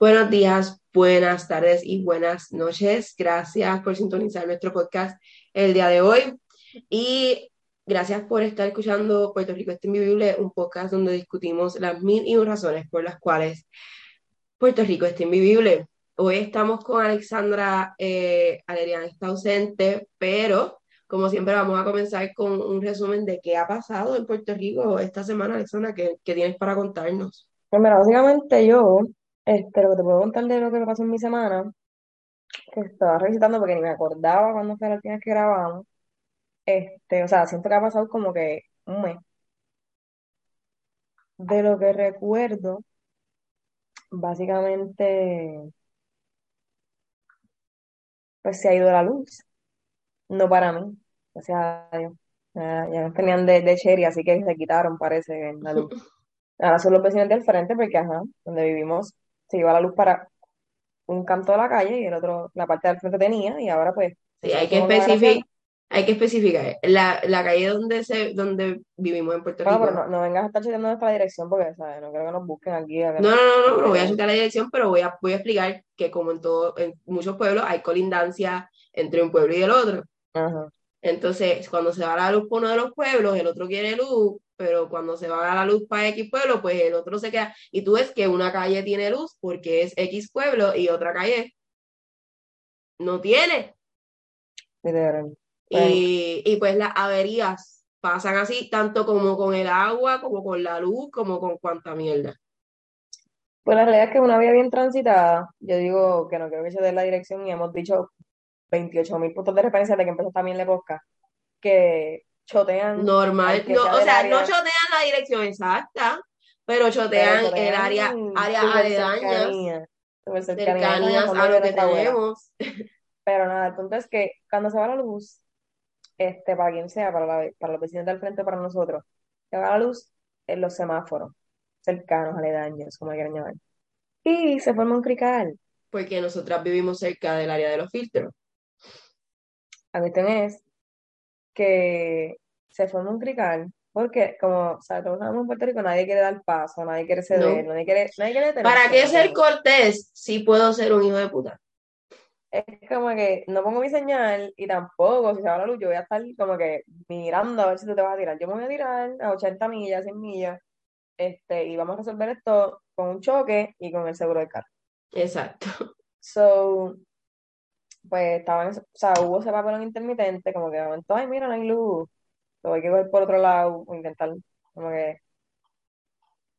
Buenos días, buenas tardes y buenas noches. Gracias por sintonizar nuestro podcast el día de hoy. Y gracias por estar escuchando Puerto Rico está invivible, un podcast donde discutimos las mil y una razones por las cuales Puerto Rico está invivible. Hoy estamos con Alexandra, eh, está ausente, pero como siempre vamos a comenzar con un resumen de qué ha pasado en Puerto Rico esta semana, Alexandra, ¿qué, qué tienes para contarnos? Pues mira, básicamente yo, este, lo que te puedo contar de lo que me pasó en mi semana, que estaba revisitando porque ni me acordaba cuándo fue la última vez que grabamos, este, o sea, siento que ha pasado como que un mes. De lo que recuerdo, básicamente, pues se ha ido la luz, no para mí, o sea, ya, ya nos tenían de, de cherry, así que se quitaron, parece, la luz. Ahora son los vecinos del frente porque, ajá, donde vivimos se iba la luz para un canto de la calle y el otro, la parte del frente tenía, y ahora pues... Sí, hay que especificar, hay que especificar. La, la calle donde, se, donde vivimos en Puerto Bueno, pero Rico. no, no vengas a estar chequeando nuestra dirección porque, ¿sabes? No quiero que nos busquen aquí. No, no, no, no, no voy a checar la dirección, pero voy a, voy a explicar que como en todo, en muchos pueblos hay colindancia entre un pueblo y el otro. Ajá. Entonces, cuando se va la luz por uno de los pueblos, el otro quiere luz, pero cuando se va la luz para X pueblo, pues el otro se queda. Y tú ves que una calle tiene luz porque es X pueblo y otra calle no tiene. Bueno, Y, y pues las averías pasan así, tanto como con el agua, como con la luz, como con cuanta mierda. pues la realidad es que una vía bien transitada, yo digo que no creo que se dé la dirección y hemos dicho 28 mil puntos de referencia de que empezó también la podcast, que chotean Normal, no, o sea, no área, chotean la dirección exacta, pero pero chotean el área, súper aledañas, cercanía, súper cercanía, eso en el cercanías fondo a lo que tenemos. Pero nada, el punto es que cuando se va la luz, este, para quien sea, para, la- para los vecinos del frente para nosotros, se va la luz en los semáforos cercanos, aledaños, como quieran llamar. Y se forma un crical. porque nosotras vivimos cerca del área de los filtros. La cuestión es que se forma un crical porque, como o sea, todos sabemos en Puerto Rico, nadie quiere dar paso, nadie quiere ceder, No. nadie quiere, nadie quiere ¿Para detenerse, qué ¿me ser cortés si puedo ser un hijo de puta? Es como que no pongo mi señal y tampoco, si se va la luz, yo voy a estar como que mirando a ver si tú te vas a tirar. Yo me voy a tirar a 80 millas, 100 millas, este, y vamos a resolver esto con un choque y con el seguro del carro. Exacto. So, pues estaban, o sea, hubo ese papelón intermitente, como que de momento, ay, mira, no hay luz. So, hay que coger por otro lado o intentar, como que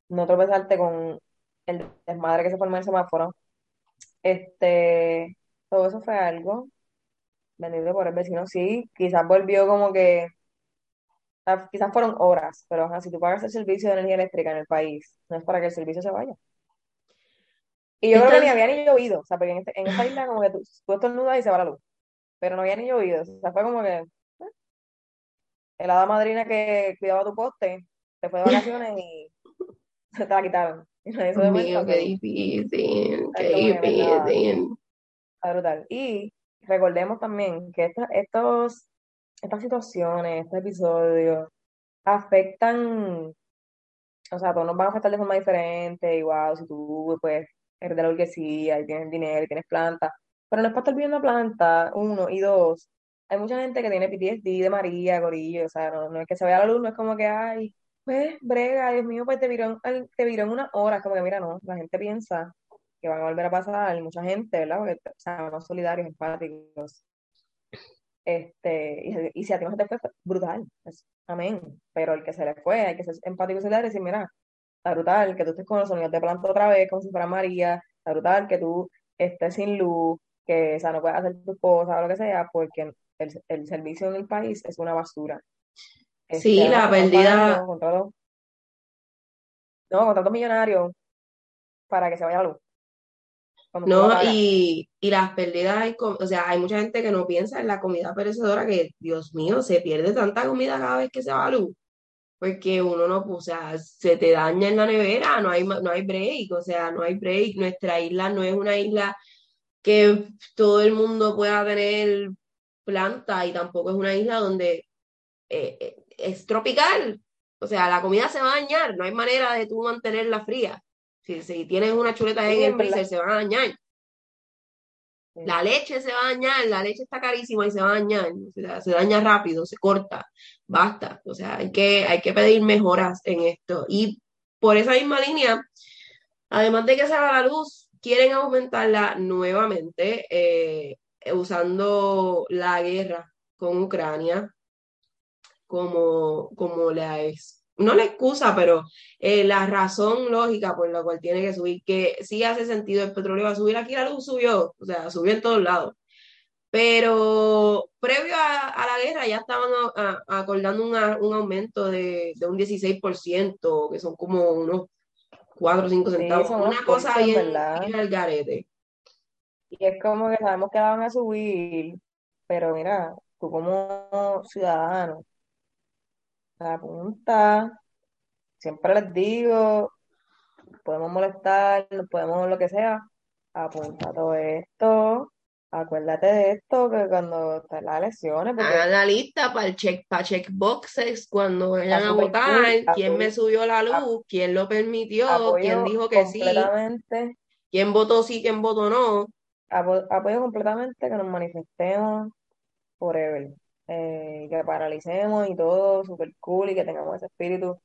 no tropezarte con el desmadre que se forma en el semáforo. Este, todo eso fue algo vendido por el vecino, sí, quizás volvió como que, ah, quizás fueron horas, pero ajá, si tú pagas el servicio de energía eléctrica en el país, no es para que el servicio se vaya. Y yo creo que ni había ni llovido, o sea, porque en, en esta isla como que tú, tú estornudas y se va la luz, pero no había ni llovido, o sea, fue como que eh, hada madrina que cuidaba tu poste se fue de vacaciones y se te la quitaron. Mío, qué difícil, qué difícil. brutal. Y recordemos también que esta- estos, estas situaciones, estos episodios, afectan, o sea, todos nos van a afectar de forma diferente, igual, si tú, pues, eres de la burguesía y tienes dinero y tienes planta, pero no es para estar viviendo planta, uno, y dos, hay mucha gente que tiene PTSD de María, Gorillo, o sea, no, no es que se vea la luz, no es como que, ay, pues, brega, Dios mío, pues te viró en, te viró en una hora, como que, mira, no, la gente piensa que van a volver a pasar, mucha gente, ¿verdad? Porque, o sea, solidarios, empáticos, este, y, y si a ti no te fue brutal, pues, amén. Pero el que se le fue, hay que ser empático y solidario y decir, mira, está brutal que tú estés con los sonidos de planta otra vez, como si fuera María, está brutal que tú estés sin luz, que, o sea, no puedas hacer tus cosas o lo que sea, porque el, el servicio en el país es una basura. Este, Sí, además, la pérdida, pagando contratos, no, contratos millonarios para que se vaya la luz, ¿no? Y, y las pérdidas, hay o sea, hay mucha gente que no piensa en la comida perecedora, que, Dios mío, se pierde tanta comida cada vez que se va a luz. Porque uno no, o sea, se te daña en la nevera, no hay, no hay break, o sea, no hay break. Nuestra isla no es una isla que todo el mundo pueda tener planta y tampoco es una isla donde eh, eh, es tropical. O sea, la comida se va a dañar, no hay manera de tú mantenerla fría. Si, si tienes una chuleta en el freezer, se van a dañar. La leche se va a dañar, la leche está carísima y se va a dañar, se, daña rápido, se corta, basta. O sea, hay que, hay que pedir mejoras en esto. Y por esa misma línea, además de que se haga la luz, quieren aumentarla nuevamente eh, usando la guerra con Ucrania como, como la es no la excusa, pero eh, la razón lógica por la cual tiene que subir, que sí hace sentido, el petróleo va a subir, aquí la luz subió, o sea, subió en todos lados. Pero previo a, la guerra ya estaban acordando un aumento de, un 16%, que son como unos 4 o 5 centavos, una cosa bien, al garete. Y es como que sabemos que van a subir, pero mira, tú como ciudadano, apunta, siempre les digo, podemos molestar, podemos lo que sea, apunta todo esto, acuérdate de esto, que cuando estén las elecciones, porque hagan la lista para el check, para checkboxes cuando vayan a votar, quién me subió la luz, quién lo permitió, quién dijo que sí, quién votó sí, quién votó no. apoyo completamente que nos manifestemos forever eh, que paralicemos y todo súper cool y que tengamos ese espíritu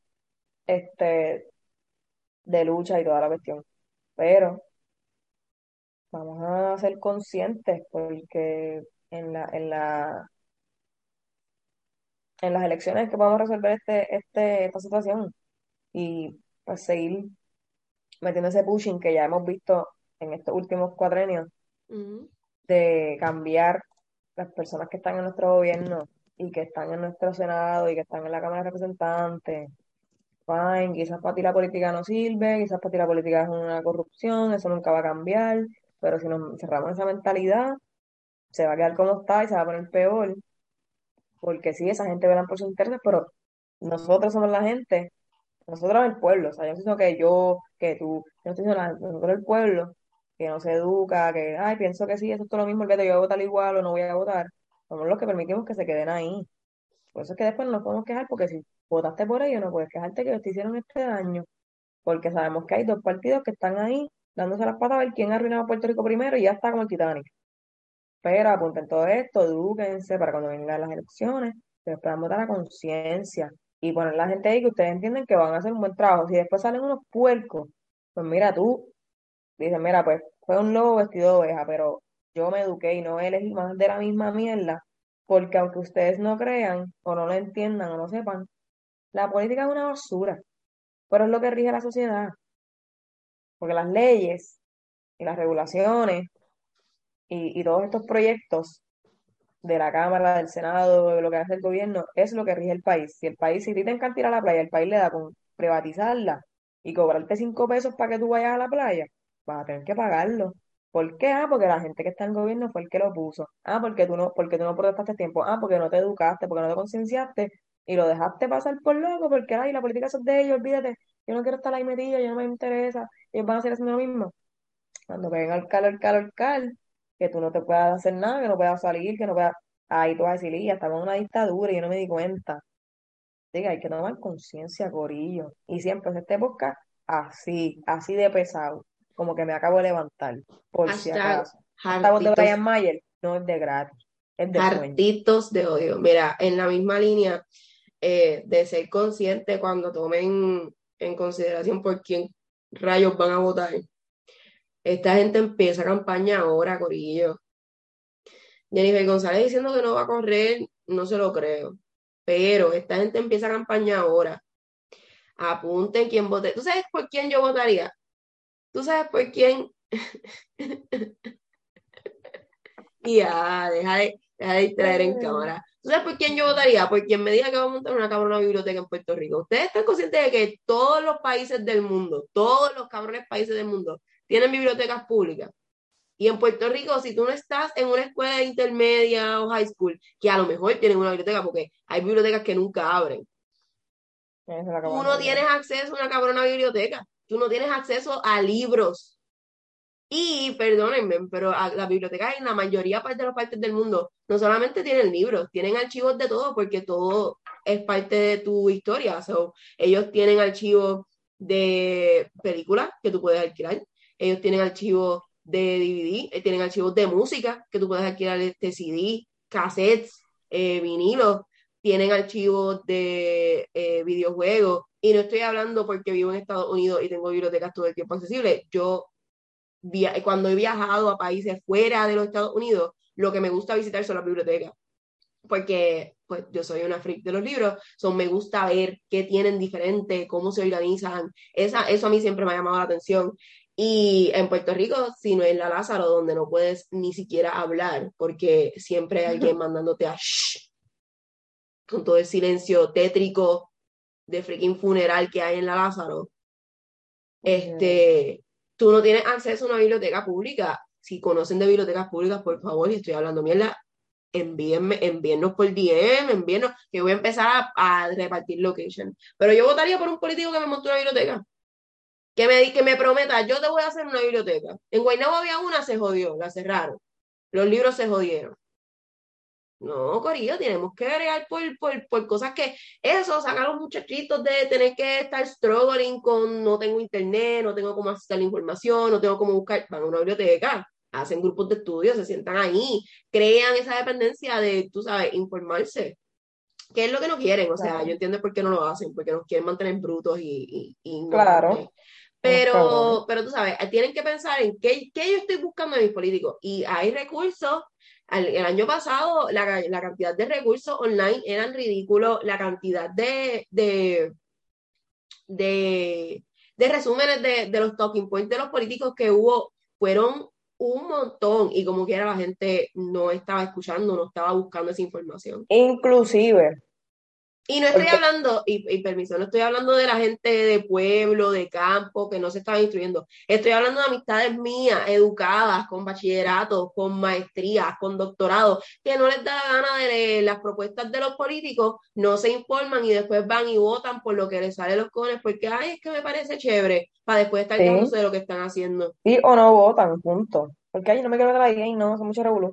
este, de lucha y toda la cuestión. Pero vamos a ser conscientes porque en la, en la, en las elecciones que podamos resolver este, este, esta situación y pues seguir metiendo ese pushing que ya hemos visto en estos últimos cuatrenios de cambiar las personas que están en nuestro gobierno y que están en nuestro Senado y que están en la Cámara de Representantes, fine, quizás para ti la política no sirve, quizás para ti la política es una corrupción, eso nunca va a cambiar, pero si nos cerramos esa mentalidad, se va a quedar como está y se va a poner peor, porque sí, esa gente verán por sus intereses, pero nosotros somos la gente, nosotros el pueblo, o sea, yo siento que yo, que tú, yo estoy diciendo, nosotros el pueblo, que no se educa, que, ay, pienso que sí, eso es todo lo mismo, que yo voy a votar igual o no voy a votar, somos los que permitimos que se queden ahí. Por eso es que después no nos podemos quejar, porque si votaste por ellos, no puedes quejarte que te hicieron este daño, porque sabemos que hay dos partidos que están ahí dándose las patas a ver quién ha arruinado a Puerto Rico primero y ya está como el Titanic. Pero apunten todo esto, edúquense para cuando vengan las elecciones, pero puedan votar a conciencia y poner la gente ahí que ustedes entienden que van a hacer un buen trabajo. Si después salen unos puercos, pues mira, tú dices, mira, pues fue un lobo vestido de oveja, pero yo me eduqué y no elegí más de la misma mierda, porque aunque ustedes no crean o no lo entiendan o no sepan, la política es una basura, pero es lo que rige la sociedad. Porque las leyes y las regulaciones y, y todos estos proyectos de la Cámara, del Senado, de lo que hace el gobierno, es lo que rige el país. Si el país, si te encantar ir a la playa, el país le da con privatizarla y cobrarte cinco pesos para que tú vayas a la playa, vas a tener que pagarlo. ¿Por qué? Ah, porque la gente que está en gobierno fue el que lo puso. Ah, porque tú no, porque tú no protestaste tiempo. Ah, porque no te educaste, porque no te concienciaste y lo dejaste pasar por loco, porque ay, la política es de ellos, olvídate, yo no quiero estar ahí metido, yo no me interesa, ellos van a seguir haciendo lo mismo. Cuando venga el calor, el calor, el calor, que tú no te puedas hacer nada, que no puedas salir, que no puedas, ahí tú vas a decir, ya estamos en una dictadura y yo no me di cuenta. Diga, hay que tomar conciencia, Corillo. Y siempre se este busca así, así de pesado como que me acabo de levantar, por si acaso. Esta de Brian Mayer no es de gratis, es de Hartitos de odio. Mira, en la misma línea eh, de ser consciente cuando tomen en consideración por quién rayos van a votar. Esta gente empieza campaña ahora, Corillo. Jennifer González diciendo que no va a correr, no se lo creo. Pero esta gente empieza campaña ahora. Apunten quién vote. ¿Tú sabes por quién yo votaría? ¿Tú sabes por quién? ya, deja de, deja de distraer en cámara. ¿Tú sabes por quién yo votaría? Por quien me diga que va a montar una cabrona biblioteca en Puerto Rico. Ustedes están conscientes de que todos los países del mundo, todos los cabrones países del mundo, tienen bibliotecas públicas. Y en Puerto Rico, si tú no estás en una escuela intermedia o high school, que a lo mejor tienen una biblioteca, porque hay bibliotecas que nunca abren, tú no tienes acceso a una cabrona biblioteca tú no tienes acceso a libros. Y perdónenme, pero la biblioteca en la mayoría de las partes del mundo no solamente tienen libros, tienen archivos de todo porque todo es parte de tu historia. So, ellos tienen archivos de películas que tú puedes alquilar, ellos tienen archivos de DVD, eh, tienen archivos de música que tú puedes alquilar este CD, cassettes, eh, vinilos, tienen archivos de eh, videojuegos. Y no estoy hablando porque vivo en Estados Unidos y tengo bibliotecas todo el tiempo accesibles. Yo, cuando he viajado a países fuera de los Estados Unidos, lo que me gusta visitar son las bibliotecas. Porque pues yo soy una freak de los libros, son me gusta ver qué tienen diferente, cómo se organizan. Esa, eso a mí siempre me ha llamado la atención. Y en Puerto Rico, si no es la Lázaro, donde no puedes ni siquiera hablar, porque siempre hay alguien mandándote a shh, con todo el silencio tétrico de freaking funeral que hay en la Lázaro. Este, tú no tienes acceso a una biblioteca pública. Si conocen de bibliotecas públicas, por favor, y estoy hablando mierda, envíenme, envíennos por DM, envíennos, que voy a empezar a, a repartir location. Pero yo votaría por un político que me monte una biblioteca que me, que me prometa, yo te voy a hacer una biblioteca. En Guaynabo había una, se jodió, la cerraron. Los libros se jodieron. No, Corillo, tenemos que bregar por, por, por, cosas que eso, sacar a los muchachitos de tener que estar struggling con no tengo internet, no tengo cómo acceder la información, no tengo cómo buscar, van a una biblioteca, hacen grupos de estudio, se sientan ahí, crean esa dependencia de, tú sabes, informarse. ¿Qué es lo que no quieren? O sea, yo entiendo por qué no lo hacen, porque nos quieren mantener brutos y, y, y claro. Pero, pero tú sabes, tienen que pensar en qué, qué yo estoy buscando en mis políticos. Y hay recursos. El, año pasado, la, cantidad de recursos online eran ridículos. La cantidad de, de, de, de resúmenes de, de, los talking points de los políticos que hubo fueron un montón. Y como quiera, la gente no estaba escuchando, no estaba buscando esa información. Inclusive, y no estoy hablando, y, y, permiso, no estoy hablando de la gente de pueblo, de campo, que no se estaba instruyendo. Estoy hablando de amistades mías, educadas, con bachillerato, con maestrías, con doctorado, que no les da la gana de leer las propuestas de los políticos, no se informan y después van y votan por lo que les sale los cojones, porque, ay, es que me parece chévere, para después estar sí. de lo que están haciendo. Sí o no votan, punto. Porque, ay, no me quiero meter ahí, y no, son mucho revuelo.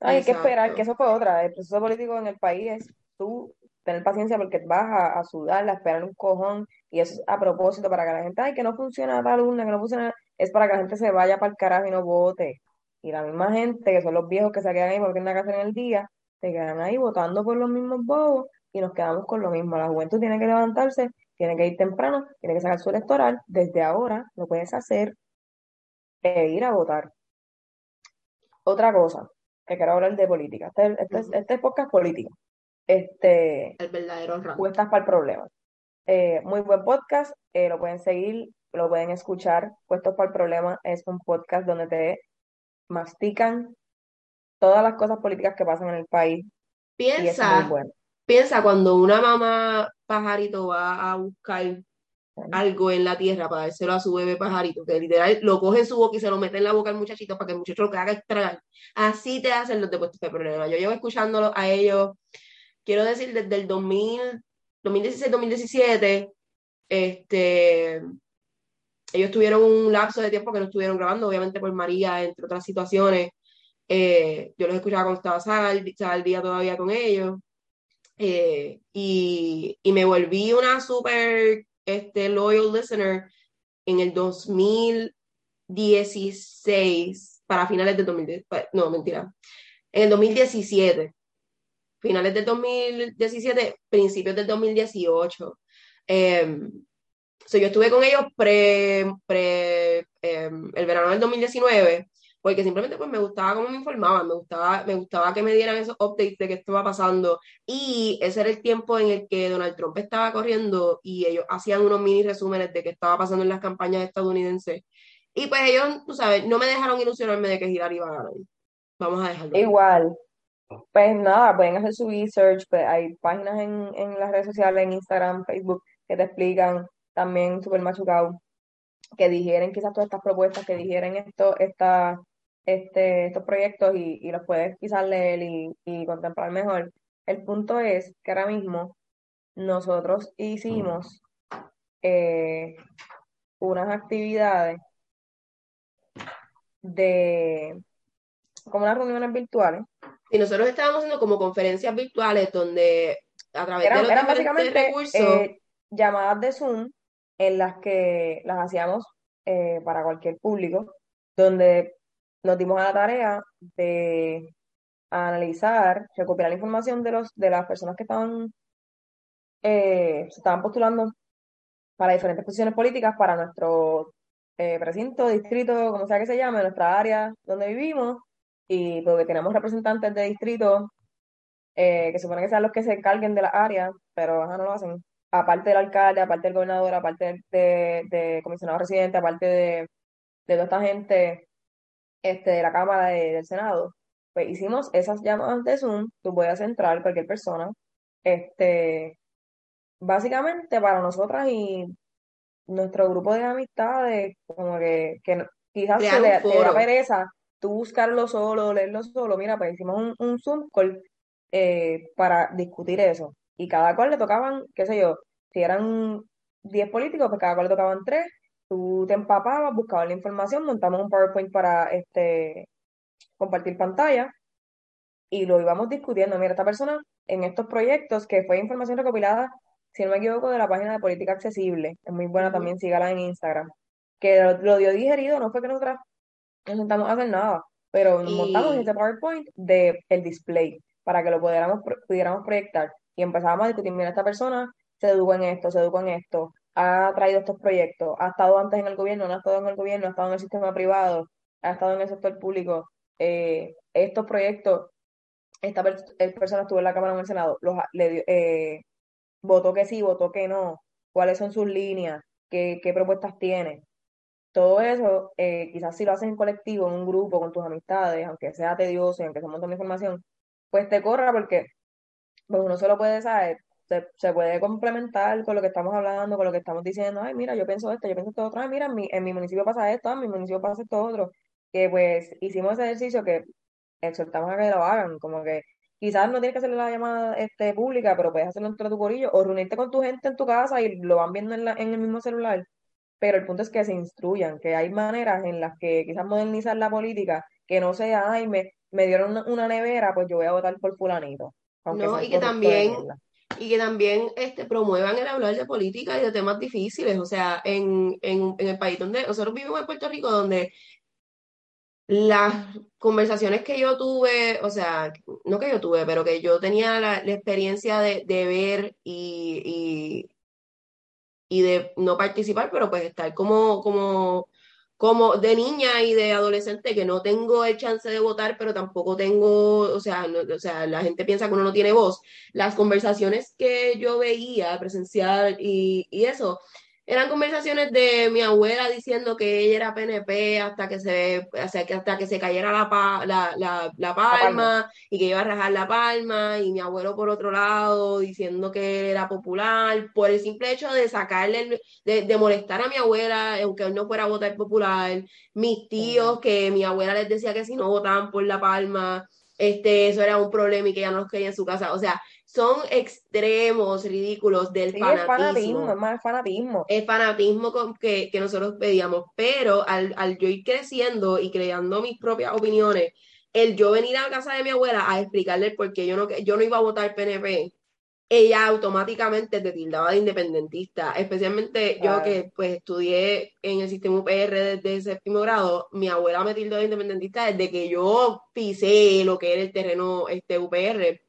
Ay, hay que esperar, que eso fue otra. El proceso político en el país es tú tener paciencia porque vas a, a sudar, a esperar un cojón, y eso es a propósito para que la gente, ay, que no funciona tal urna, que no funciona, es para que la gente se vaya para el carajo y no vote. Y la misma gente, que son los viejos que se quedan ahí porque tienen nada que hacer en el día, se quedan ahí votando por los mismos bobos y nos quedamos con lo mismo. La juventud tiene que levantarse, tiene que ir temprano, tiene que sacar su electoral. Desde ahora lo puedes hacer e ir a votar. Otra cosa que quiero hablar de política. Este, este, este es podcast político. Este, el verdadero Puestas para el problema. Eh, muy buen podcast, eh, lo pueden seguir, lo pueden escuchar. Puestos para el problema es un podcast donde te mastican todas las cosas políticas que pasan en el país. Piensa, bueno. piensa cuando una mamá pajarito va a buscar algo en la tierra para dárselo a su bebé pajarito, que literal lo coge en su boca y se lo mete en la boca al muchachito para que el muchacho lo que haga extrañar. Así te hacen los de puestos de problema. Yo llevo escuchándolo a ellos quiero decir, desde el 2000, 2016-2017, este, ellos tuvieron un lapso de tiempo que no estuvieron grabando, obviamente por María, entre otras situaciones. Eh, yo los escuchaba cuando estaba Sal, al día todavía con ellos. Eh, y, y, me volví una super este, loyal listener en el 2016, para finales del 2017, no, mentira, en el 2017 finales del 2017, principios del 2018. Eh, so yo estuve con ellos pre, pre eh, el verano del 2019 porque simplemente pues me gustaba cómo me informaban, me gustaba, me gustaba que me dieran esos updates de qué estaba pasando y ese era el tiempo en el que Donald Trump estaba corriendo y ellos hacían unos mini resúmenes de qué estaba pasando en las campañas estadounidenses y pues ellos, tú sabes, no me dejaron ilusionarme de que Hillary iba a ganar. Vamos a dejarlo. Igual, pues nada, pueden hacer su research, pues hay páginas en, en las redes sociales, en Instagram, Facebook, que te explican también super machucado, que digieren quizás todas estas propuestas, que digieren esto, esta, este, estos proyectos y, y los puedes quizás leer y, y contemplar mejor. El punto es que ahora mismo nosotros hicimos eh, unas actividades de como unas reuniones virtuales y nosotros estábamos haciendo como conferencias virtuales donde a través eran, de los eran básicamente recursos... eh, llamadas de Zoom en las que las hacíamos eh, para cualquier público, donde nos dimos a la tarea de analizar, recopilar la información de, los, de las personas que estaban, eh, se estaban postulando para diferentes posiciones políticas para nuestro eh, precinto, distrito, como sea que se llame, nuestra área donde vivimos, y porque tenemos representantes de distrito eh, que supone que sean los que se encarguen de la área, pero no lo hacen. Aparte del alcalde, aparte del gobernador, aparte de, de comisionado residente, aparte de, de toda esta gente este, de la Cámara del Senado, pues hicimos esas llamadas de Zoom, tú puedes entrar, cualquier persona, este, básicamente para nosotras y nuestro grupo de amistades, como que, que quizás se le, da pereza tú buscarlo solo, leerlo solo, mira, pues hicimos un, un Zoom call eh, para discutir eso. Y cada cual le tocaban, qué sé yo, si eran 10 políticos, pues cada cual le tocaban 3, tú te empapabas, buscabas la información, montamos un PowerPoint para este compartir pantalla y lo íbamos discutiendo. Mira, esta persona en estos proyectos, que fue información recopilada, si no me equivoco, de la página de Política Accesible, es muy buena también, sígala en Instagram, que lo, dio digerido, no fue que nosotras nos sentamos a hacer nada, pero montamos ese PowerPoint de el display para que lo pudiéramos, pudiéramos proyectar. Y empezábamos a discutir, mira, esta persona se educó en esto, se educó en esto, ha traído estos proyectos, ha estado antes en el gobierno, no ha estado en el gobierno, ha estado en el sistema privado, ha estado en el sector público. Eh, estos proyectos, esta persona estuvo en la Cámara o en el Senado, los, le, eh, votó que sí, votó que no, cuáles son sus líneas, qué, qué propuestas tiene. Todo eso, eh, quizás si lo haces en colectivo, en un grupo, con tus amistades, aunque sea tedioso y aunque sea un montón de información, pues te corra porque pues uno solo puede saber, se, puede complementar con lo que estamos hablando, con lo que estamos diciendo, ay, mira, yo pienso esto, yo pienso esto otro, ay, mira, en mi, en mi municipio pasa esto, en mi municipio pasa esto otro, que pues hicimos ese ejercicio que exhortamos a que lo hagan, como que quizás no tienes que hacerle la llamada este, pública, pero puedes hacerlo entre tu corillo o reunirte con tu gente en tu casa y lo van viendo en, la, en el mismo celular. Pero el punto es que se instruyan, que hay maneras en las que quizás modernizar la política, que no sea, ay, me, me dieron una, nevera, pues yo voy a votar por fulanito. No, y que también, y que también este, promuevan el hablar de política y de temas difíciles. O sea, en, en, en el país donde nosotros vivimos en Puerto Rico, donde las conversaciones que yo tuve, o sea, no que yo tuve, pero que yo tenía la, experiencia de, de ver y, y, y, de no participar, pero pues estar como, como como de niña y de adolescente que no tengo el chance de votar, pero tampoco tengo, o sea, o sea, la gente piensa que uno no tiene voz. Las conversaciones que yo veía presencial y, y eso, eran conversaciones de mi abuela diciendo que ella era PNP hasta que se, hasta que se cayera la, la, la, la, palma. y que iba a rajar la palma, y mi abuelo por otro lado diciendo que era popular, por el simple hecho de sacarle, de, de molestar a mi abuela, aunque él no fuera a votar popular, mis tíos que mi abuela les decía que si no votaban por la palma, este, eso era un problema y que ya no los quería en su casa. O sea, son extremos ridículos del fanatismo. Es fanatismo, es fanatismo. El fanatismo que, que nosotros pedíamos, pero al, al yo ir creciendo y creando mis propias opiniones, el yo venir a la casa de mi abuela a explicarle por qué yo no, yo no iba a votar PNP, ella automáticamente te tildaba de independentista, especialmente yo que pues estudié en el sistema UPR desde el séptimo grado, mi abuela me tildó de independentista desde que yo pisé lo que era el terreno este UPR.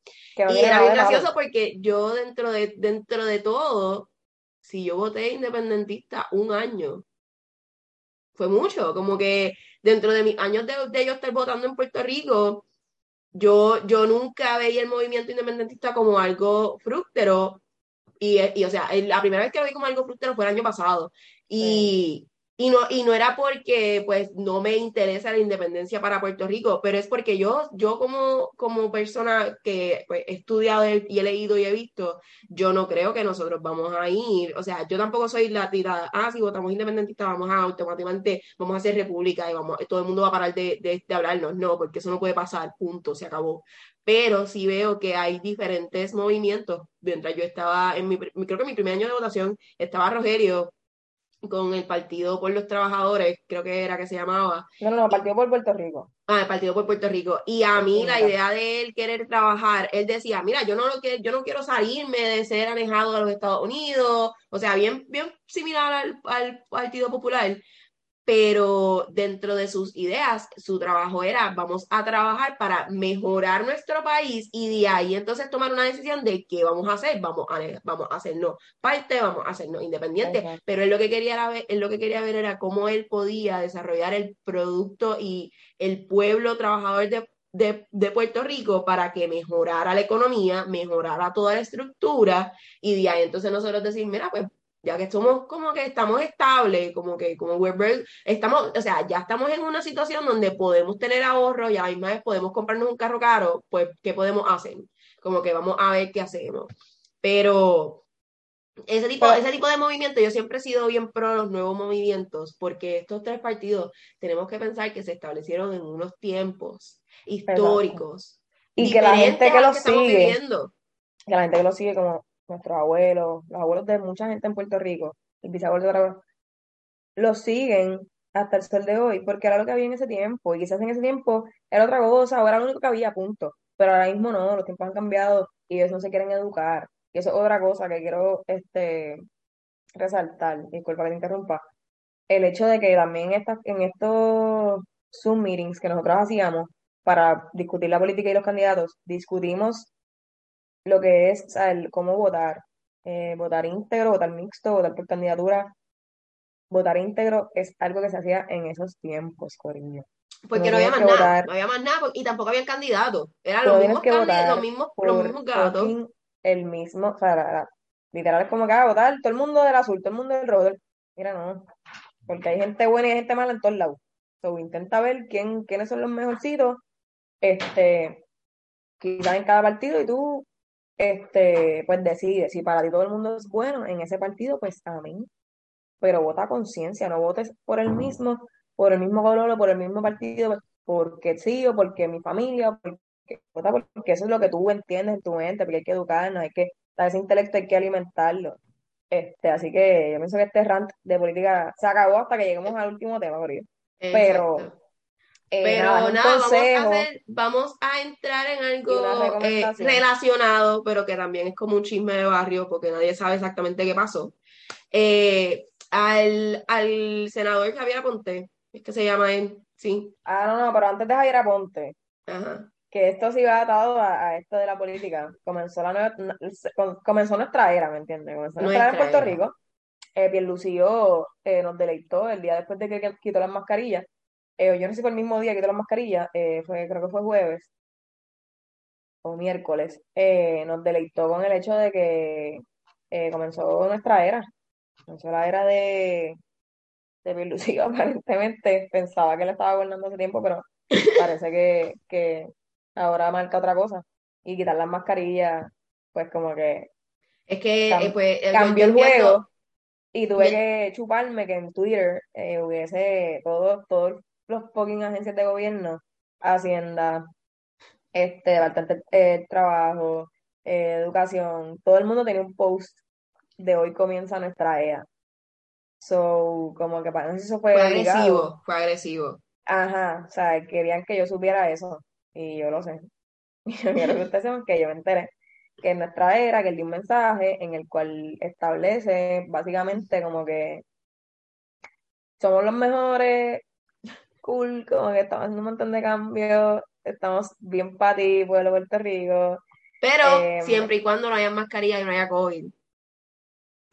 Y era bien gracioso porque yo dentro de, dentro de todo, si yo voté independentista un año, fue mucho, como que dentro de mis años de, de yo estar votando en Puerto Rico, yo, yo nunca veía el movimiento independentista como algo fructero. Y, y, o sea, la primera vez que lo vi como algo fructero fue el año pasado. Y, y no, y no era porque pues no me interesa la independencia para Puerto Rico, pero es porque yo, yo como, como persona que pues, he estudiado y he leído y he visto, yo no creo que nosotros vamos a ir, o sea, yo tampoco soy la tirada, ah, si votamos independentista vamos a automáticamente, vamos a hacer república y vamos, todo el mundo va a parar de, de, de hablarnos, no, porque eso no puede pasar, punto, se acabó. Pero sí veo que hay diferentes movimientos. Mientras yo estaba en mi, creo que en mi primer año de votación estaba Rogerio, con el Partido por los Trabajadores, creo que era que se llamaba. No, no, Partido por Puerto Rico. Ah, el Partido por Puerto Rico. Y a mí la idea de él querer trabajar, él decía, mira, yo no lo que yo no quiero salirme de ser alejado de los Estados Unidos, o sea, bien, bien similar al, al Partido Popular, pero dentro de sus ideas, su trabajo era, vamos a trabajar para mejorar nuestro país y de ahí entonces tomar una decisión de qué vamos a hacer, vamos a, vamos a hacernos parte, vamos a hacernos independientes, pero él lo, que quería ver, él lo que quería ver era cómo él podía desarrollar el producto y el pueblo trabajador de, de, de, Puerto Rico para que mejorara la economía, mejorara toda la estructura y de ahí entonces nosotros decir, mira, pues ya que somos como que estamos estables, como que como Weber, estamos, o sea, ya estamos en una situación donde podemos tener ahorro y a la misma vez podemos comprarnos un carro caro, pues, ¿qué podemos hacer? Como que vamos a ver qué hacemos. Pero ese tipo, pues ese tipo de movimiento, yo siempre he sido bien pro los nuevos movimientos, porque estos tres partidos tenemos que pensar que se establecieron en unos tiempos históricos. Y que la gente que los sigue, que la gente que lo sigue como nuestros abuelos, los abuelos de mucha gente en Puerto Rico, el bisabuelo de los lo siguen hasta el sol de hoy, porque era lo que había en ese tiempo, y quizás en ese tiempo era otra cosa, ahora era lo único que había, punto. Pero ahora mismo no, los tiempos han cambiado y ellos no se quieren educar. Y eso es otra cosa que quiero este, resaltar, disculpa que te interrumpa. El hecho de que también estas, en estos Zoom meetings que nosotros hacíamos para discutir la política y los candidatos, discutimos lo que es el, cómo votar, eh, votar íntegro, votar mixto, votar por candidatura. Votar íntegro es algo que se hacía en esos tiempos, Coriño. Porque no, había más nada, no había más nada y tampoco había candidatos. Eran los mismos, los mismos, los mismos gatos. El mismo, o sea, literal es como que va a votar todo el mundo del azul, todo el mundo del rojo. Mira, no, porque hay gente buena y hay gente mala en todos lados. So, intenta ver quién, quiénes son los mejorcitos, este, quizás en cada partido y tú este, pues decide, si para ti todo el mundo es bueno en ese partido, pues amén. Pero vota conciencia, no votes por el mismo, por el mismo color o por el mismo partido, porque sí o porque mi familia, porque, vota porque eso es lo que tú entiendes en tu mente, porque hay que educarnos, hay que, ese intelecto hay que alimentarlo. Este, así que yo pienso que este rant de política se acabó hasta que lleguemos al último tema, Pero eh, pero nada, vamos, a entrar en algo eh, relacionado, pero que también es como un chisme de barrio, porque nadie sabe exactamente qué pasó. Eh, al, al senador Javier Aponte, es que se llama él, sí. Ah, no, no, pero antes de Javier Aponte, que esto sí va atado a, esto de la política, comenzó, la comenzó nuestra era, ¿me entiendes? Comenzó nuestra, era en Puerto Rico. Eh, Pierlucio nos deleitó el día después de que quitó las mascarillas eh, yo no sé si fue el mismo día que te las mascarillas, eh, fue, creo que fue jueves o miércoles, eh, nos deleitó con el hecho de que comenzó nuestra era, comenzó la era de, de aparentemente, pensaba que le estaba gobernando hace tiempo, pero parece que, que ahora marca otra cosa, y quitar las mascarillas, pues como que... Es que pues, cambió el juego. Y tuve que chuparme que en Twitter hubiese todo, todo los fucking agencias de gobierno, Hacienda, este, bastante eh, trabajo, eh, educación, todo el mundo tenía un post de hoy comienza nuestra EA. So, como que para eso fue, fue agresivo, fue agresivo. Ajá, o sea, querían que yo supiera eso, y yo lo sé. Yo quiero que ustedes sepan que yo me enteré que en nuestra era, que él dio un mensaje en el cual establece básicamente como que somos los mejores cool, como que estamos haciendo un montón de cambios, estamos bien para ti, pueblo de Puerto Rico. Pero em, siempre y cuando no haya mascarilla y no haya COVID.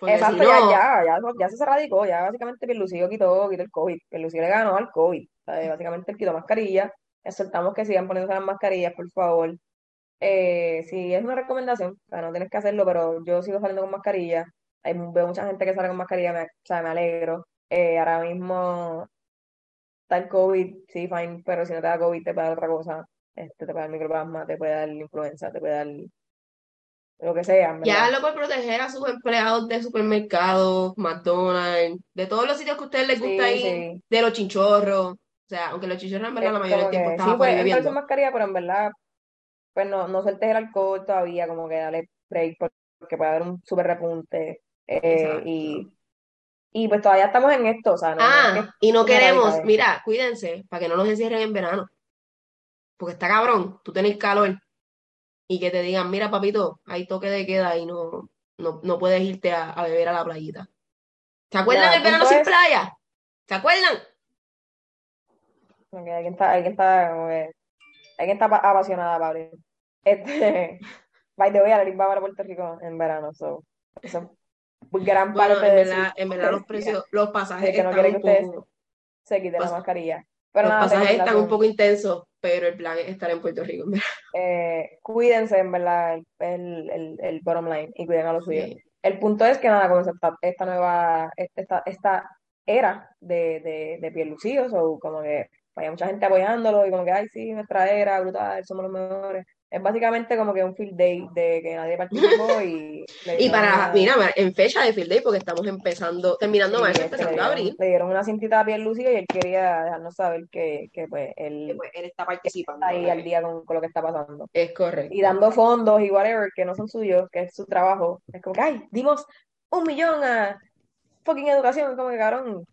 exacto, ya, ya, ya, se radicó, ya básicamente Pierlucio quitó, quitó el COVID, Pierlucio le ganó al COVID, básicamente él quitó mascarilla, exhortamos que sigan poniéndose las mascarillas, por favor. Eh, sí, es una recomendación, o sea, no tienes que hacerlo, pero yo sigo saliendo con mascarilla, Hay, veo mucha gente que sale con mascarilla, me, o sea, me alegro. Eh, ahora mismo está el COVID, sí, fine, pero si no te da COVID te puede dar otra cosa, este, te puede dar microplasma, te puede dar influenza, te puede dar lo que sea. Ya lo por proteger a sus empleados de supermercados, McDonald's, de todos los sitios que a ustedes les gusta ir, de los chinchorros. O sea, aunque los chinchorros en verdad la mayoría del tiempo estaban sí, pues, bebiendo. mascarilla, pero en verdad, pues no, no sueltes el alcohol todavía, como que dale break porque puede haber un super repunte. Eh, y Y pues todavía estamos en esto, o sea, no, Ah, no es que y no queremos, mira, cuídense, para que no los encierren en verano. Porque está cabrón, tú tenés calor y que te digan, mira, papito, hay toque de queda y no, no, no puedes irte a, a beber a la playita. ¿Se acuerdan del verano sin es- playa? ¿Se acuerdan? Ok, alguien está, alguien está, alguien está apa- apasionada, Pablo. Este, by the way, Alaris va para Puerto Rico en verano, so, eso es gran Bueno, parte en de verdad, su en verdad los precios, los pasajes que no están un que ustedes poco, se quiten la mascarilla. Pero los nada, pasajes están un poco intensos, pero el plan es estar en Puerto Rico, en eh, cuídense, en verdad, el, el, el bottom line, y cuiden a los suyos. Sí. El punto es que nada, con esta, esta nueva, esta, esta era de, de, de Pierlucío, o como que vaya mucha gente apoyándolo y como que, ay, sí, nuestra era, brutal, somos los mejores. Es básicamente como que un field day de que nadie participó y Y para, una- mira, en fecha de Field Day, porque estamos empezando, terminando sí, marzo, este, le, empezando dieron, abril, le dieron una cintita a Pierlucío y él quería dejarnos saber que, que pues que, él pues, él está participando. está ahí al día con, con lo que está pasando. Es correcto. y dando fondos y whatever que no son suyos, que es su trabajo. Es como que, ay, dimos un millón a fucking educación. Como que, cabrón,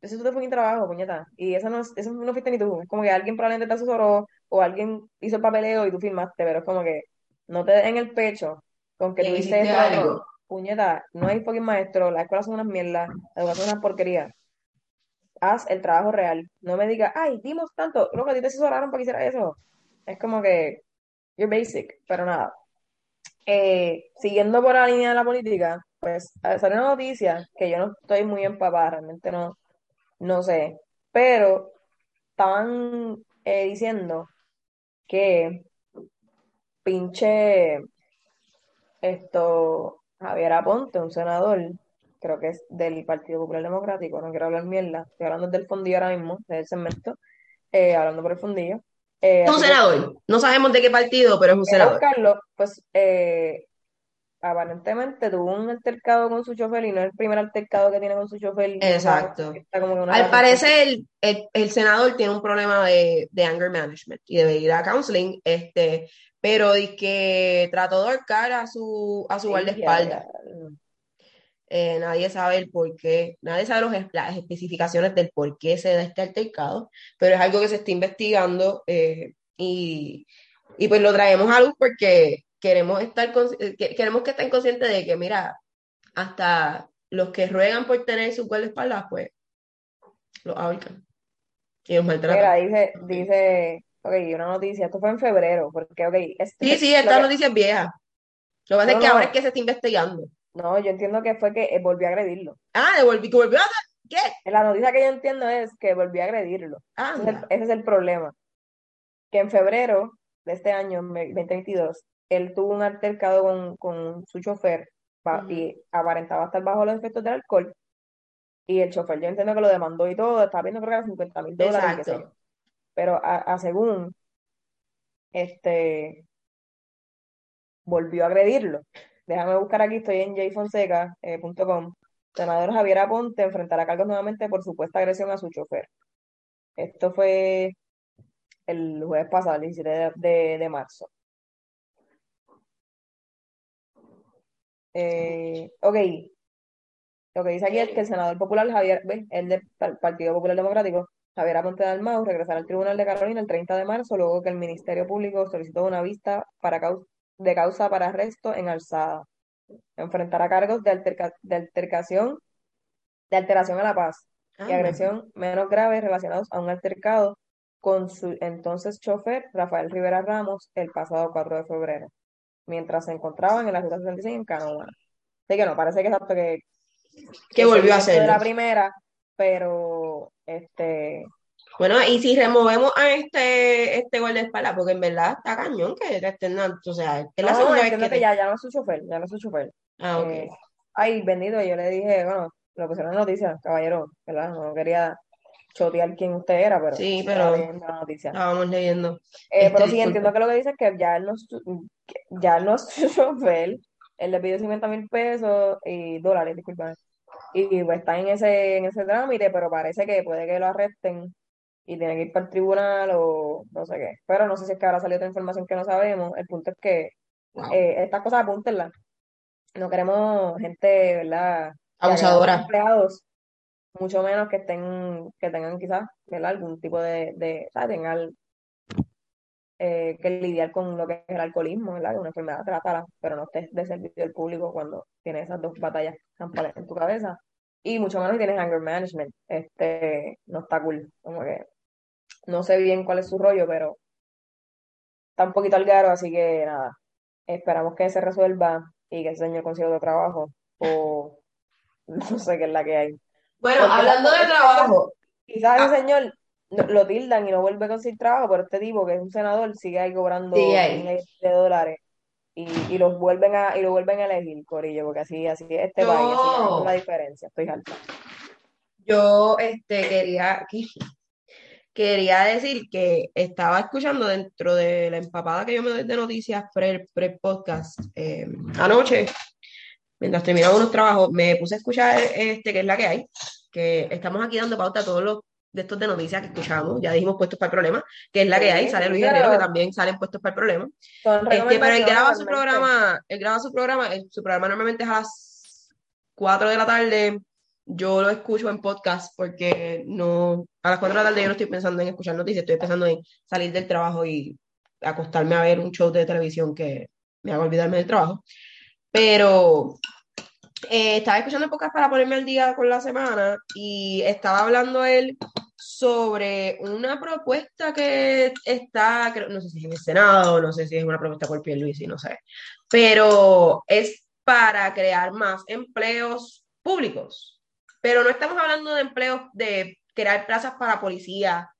eso es tu fucking trabajo, puñeta. Y eso no, es- eso no fuiste ni tú. Es como que alguien probablemente te asesoró o alguien hizo el papeleo y tú firmaste, pero es como que no te des en el pecho con que Que tú hiciste algo. Puñeta, no hay fucking maestro, las escuelas son unas mierdas, la educación es una porquería. Haz el trabajo real. No me digas, ay, dimos tanto. Loco, a ti te asesoraron para que hiciera eso. Es como que, you're basic, pero nada. Eh, siguiendo por la línea de la política, pues salió una noticia que yo no estoy muy empapada, realmente no, no sé, pero estaban eh, diciendo que pinche esto Javier Aponte, un senador, creo que es del Partido Popular Democrático, no quiero hablar mierda, estoy hablando del fondillo ahora mismo, del segmento, eh, hablando por el fondillo. Eh, Es un senador. No sabemos de qué partido, pero es un senador. buscarlo, pues eh, aparentemente tuvo un altercado con su chofer y no es el primer altercado que tiene con su chofer. Exacto. como Al parecer, el, el, el senador tiene un problema de, de anger management y debe ir a counseling, este, pero de que trató de ahorcar a su, a su tóxica. guardaespaldas. Eh, nadie sabe el por qué, nadie sabe los, las especificaciones del por qué se da este altercado, pero es algo que se está investigando eh, y, y pues lo traemos a luz porque queremos estar eh, que- queremos que estén conscientes de que, mira, hasta los que ruegan por tener su guardaespaldas, pues los ahorcan y los Mira, maltratan. dice, dice, ok, una noticia, esto fue en febrero, porque, ok, este, Sí, sí, esta que- noticia es vieja. Lo que pasa No, es que no. ahora es que se está investigando. no, yo entiendo que fue que eh, volvió a agredirlo. Ah, devolví, que volvió a hacer- ¿qué? La noticia que yo entiendo es que volvió a agredirlo. Ese es el, Anda. ese es el problema. Que en febrero de este año, me- 2022, él tuvo un altercado con, con su chofer y aparentaba estar bajo los efectos del alcohol. Y el chofer, yo entiendo que lo demandó y todo, estaba pidiendo creo que era 50 mil dólares, sé. Pero a, a según, este, volvió a agredirlo. Déjame buscar aquí, estoy en jfonseca.com. Senador Javier Aponte enfrentará cargos nuevamente por supuesta agresión a su chofer. Esto fue el jueves pasado, el 17 de, de- de marzo. Eh, ok, lo que dice aquí es que el senador popular Javier, ¿ves? el del Par- Partido Popular Democrático, Javier Aponte Dalmau, regresará al Tribunal de Carolina el 30 de marzo, luego que el Ministerio Público solicitó una vista para de causa para arresto en alzada. Enfrentará cargos de, alterca- de altercación, de alteración a la paz y Anda. agresión menos grave relacionados a un altercado con su entonces chofer Rafael Rivera Ramos el pasado 4 de febrero, mientras se encontraban en la ruta 66 en Canóvana. Así que no, parece que exacto que, Que volvió a se hizo de la primera, pero este Bueno, y si removemos a este, este guardaespaldas, porque en verdad está cañón que te estén dando, o sea, es la no, segunda vez que ya, ya no es su chofer, ya no es su chofer. Ah, ok. Eh, ay, bendito, yo le dije, bueno, lo pusieron en noticias, caballero, ¿verdad? No quería chotear quién usted era, pero Sí, pero la noticia. estábamos leyendo. Eh, Este, pero sí, disculpa. entiendo que lo que dice es que ya no ya él no chofer, él le pidió 50 mil pesos y dólares, disculpa. Y pues está en ese, en ese trámite, pero parece que puede que lo arresten y tiene que ir para el tribunal o no sé qué. Pero no sé si es que ahora salió otra información que no sabemos. El punto es que Wow. eh, estas cosas apúntenlas. No queremos gente, ¿verdad? Abusadora. empleados mucho menos que estén, que tengan quizás, ¿verdad? Algún tipo de, de ¿sabes? Tengan eh, que lidiar con lo que es el alcoholismo, ¿verdad? Una enfermedad trátala, pero no estés de servicio al público cuando tienes esas dos batallas campales en tu cabeza. Y mucho menos tienes anger management, este, no está cool, como que no sé bien cuál es su rollo, pero está un poquito al garo, así que nada, esperamos que se resuelva y que el señor consiga otro trabajo o no sé qué es la que hay. Bueno, hablando de trabajo. Quizás el ah. señor lo tildan y no vuelve a conseguir trabajo, pero este tipo que es un senador sigue ahí cobrando miles de dólares y, y los vuelven a y lo vuelven a elegir, Corillo, porque así, así este país, así la diferencia, estoy alta. Yo este quería quería decir que estaba escuchando dentro de la empapada que yo me doy de noticias pre-podcast eh, anoche, mientras terminaba unos trabajos, me puse a escuchar este, que es la que hay, que estamos aquí dando pauta a todos los de estos de noticias que escuchamos, ya dijimos puestos para el problema, que es la que hay, sale Luis Guerrero, que también salen puestos para el problema. Este, pero él graba su programa, él graba su programa, su programa normalmente es a las 4 de la tarde, yo lo escucho en podcast porque no, a las 4 de la tarde yo no estoy pensando en escuchar noticias, estoy pensando en salir del trabajo y acostarme a ver un show de televisión que me haga olvidarme del trabajo. Pero eh, estaba escuchando podcast para ponerme al día con la semana y estaba hablando él sobre una propuesta que está, no sé si es en el Senado, no sé si es una propuesta por y no sé, pero es para crear más empleos públicos. Pero no estamos hablando de empleos de crear plazas para policía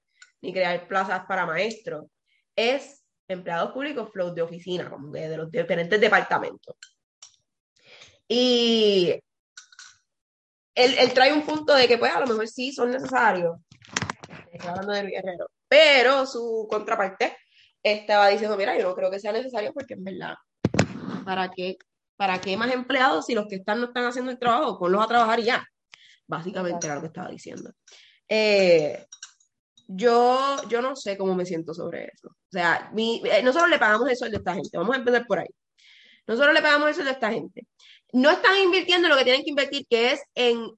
ni crear plazas para maestros. Es empleados públicos flow de oficina, como de los diferentes departamentos. Y él, trae un punto de que, pues, a lo mejor sí son necesarios. Estoy hablando de Guerrero. Pero su contraparte estaba diciendo, mira, yo no creo que sea necesario porque en verdad, ¿para qué, ¿para qué más empleados si los que están no están haciendo el trabajo? Ponlos a trabajar ya. Básicamente era lo que estaba diciendo. Eh, yo, yo no sé cómo me siento sobre eso. O sea, mi, eh, nosotros le pagamos el sueldo a esta gente. Vamos a empezar por ahí. Nosotros le pagamos el sueldo a esta gente no están invirtiendo lo que tienen que invertir, que es en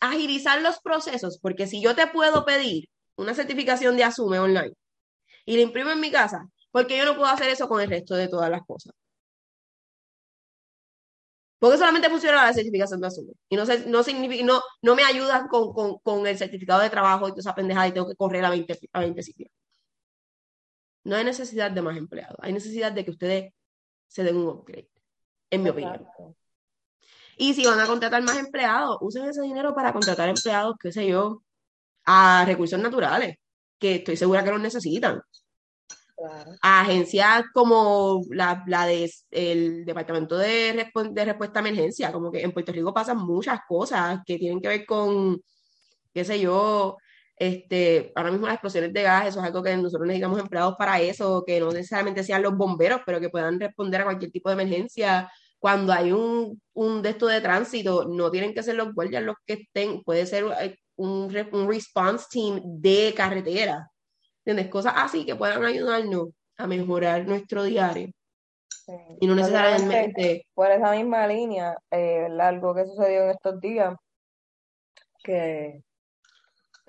agilizar los procesos, porque si yo te puedo pedir una certificación de Asume online y la imprimo en mi casa, porque yo no puedo hacer eso con el resto de todas las cosas. Porque solamente funciona la certificación de Asume. Y no, no, significa, no, no me ayudan con, el certificado de trabajo y toda esa pendejada y tengo que correr a 20, a 20 sitios. No hay necesidad de más empleados. Hay necesidad de que ustedes se den un upgrade en mi opinión. Y si van a contratar más empleados, usen ese dinero para contratar empleados, qué sé yo, a recursos naturales, que estoy segura que los necesitan. A agencias como la, la del Departamento de, de Respuesta a Emergencia, como que en Puerto Rico pasan muchas cosas que tienen que ver con, qué sé yo, este, ahora mismo las explosiones de gas, eso es algo que nosotros necesitamos empleados para eso, que no necesariamente sean los bomberos, pero que puedan responder a cualquier tipo de emergencia. Cuando hay un, un de esto de tránsito, no tienen que ser los guardias los que estén, puede ser eh, un, un response team de carretera. ¿Entiendes? Cosas así que puedan ayudarnos a mejorar nuestro diario. Y no necesariamente. Por esa misma línea, eh, algo que sucedió en estos días, que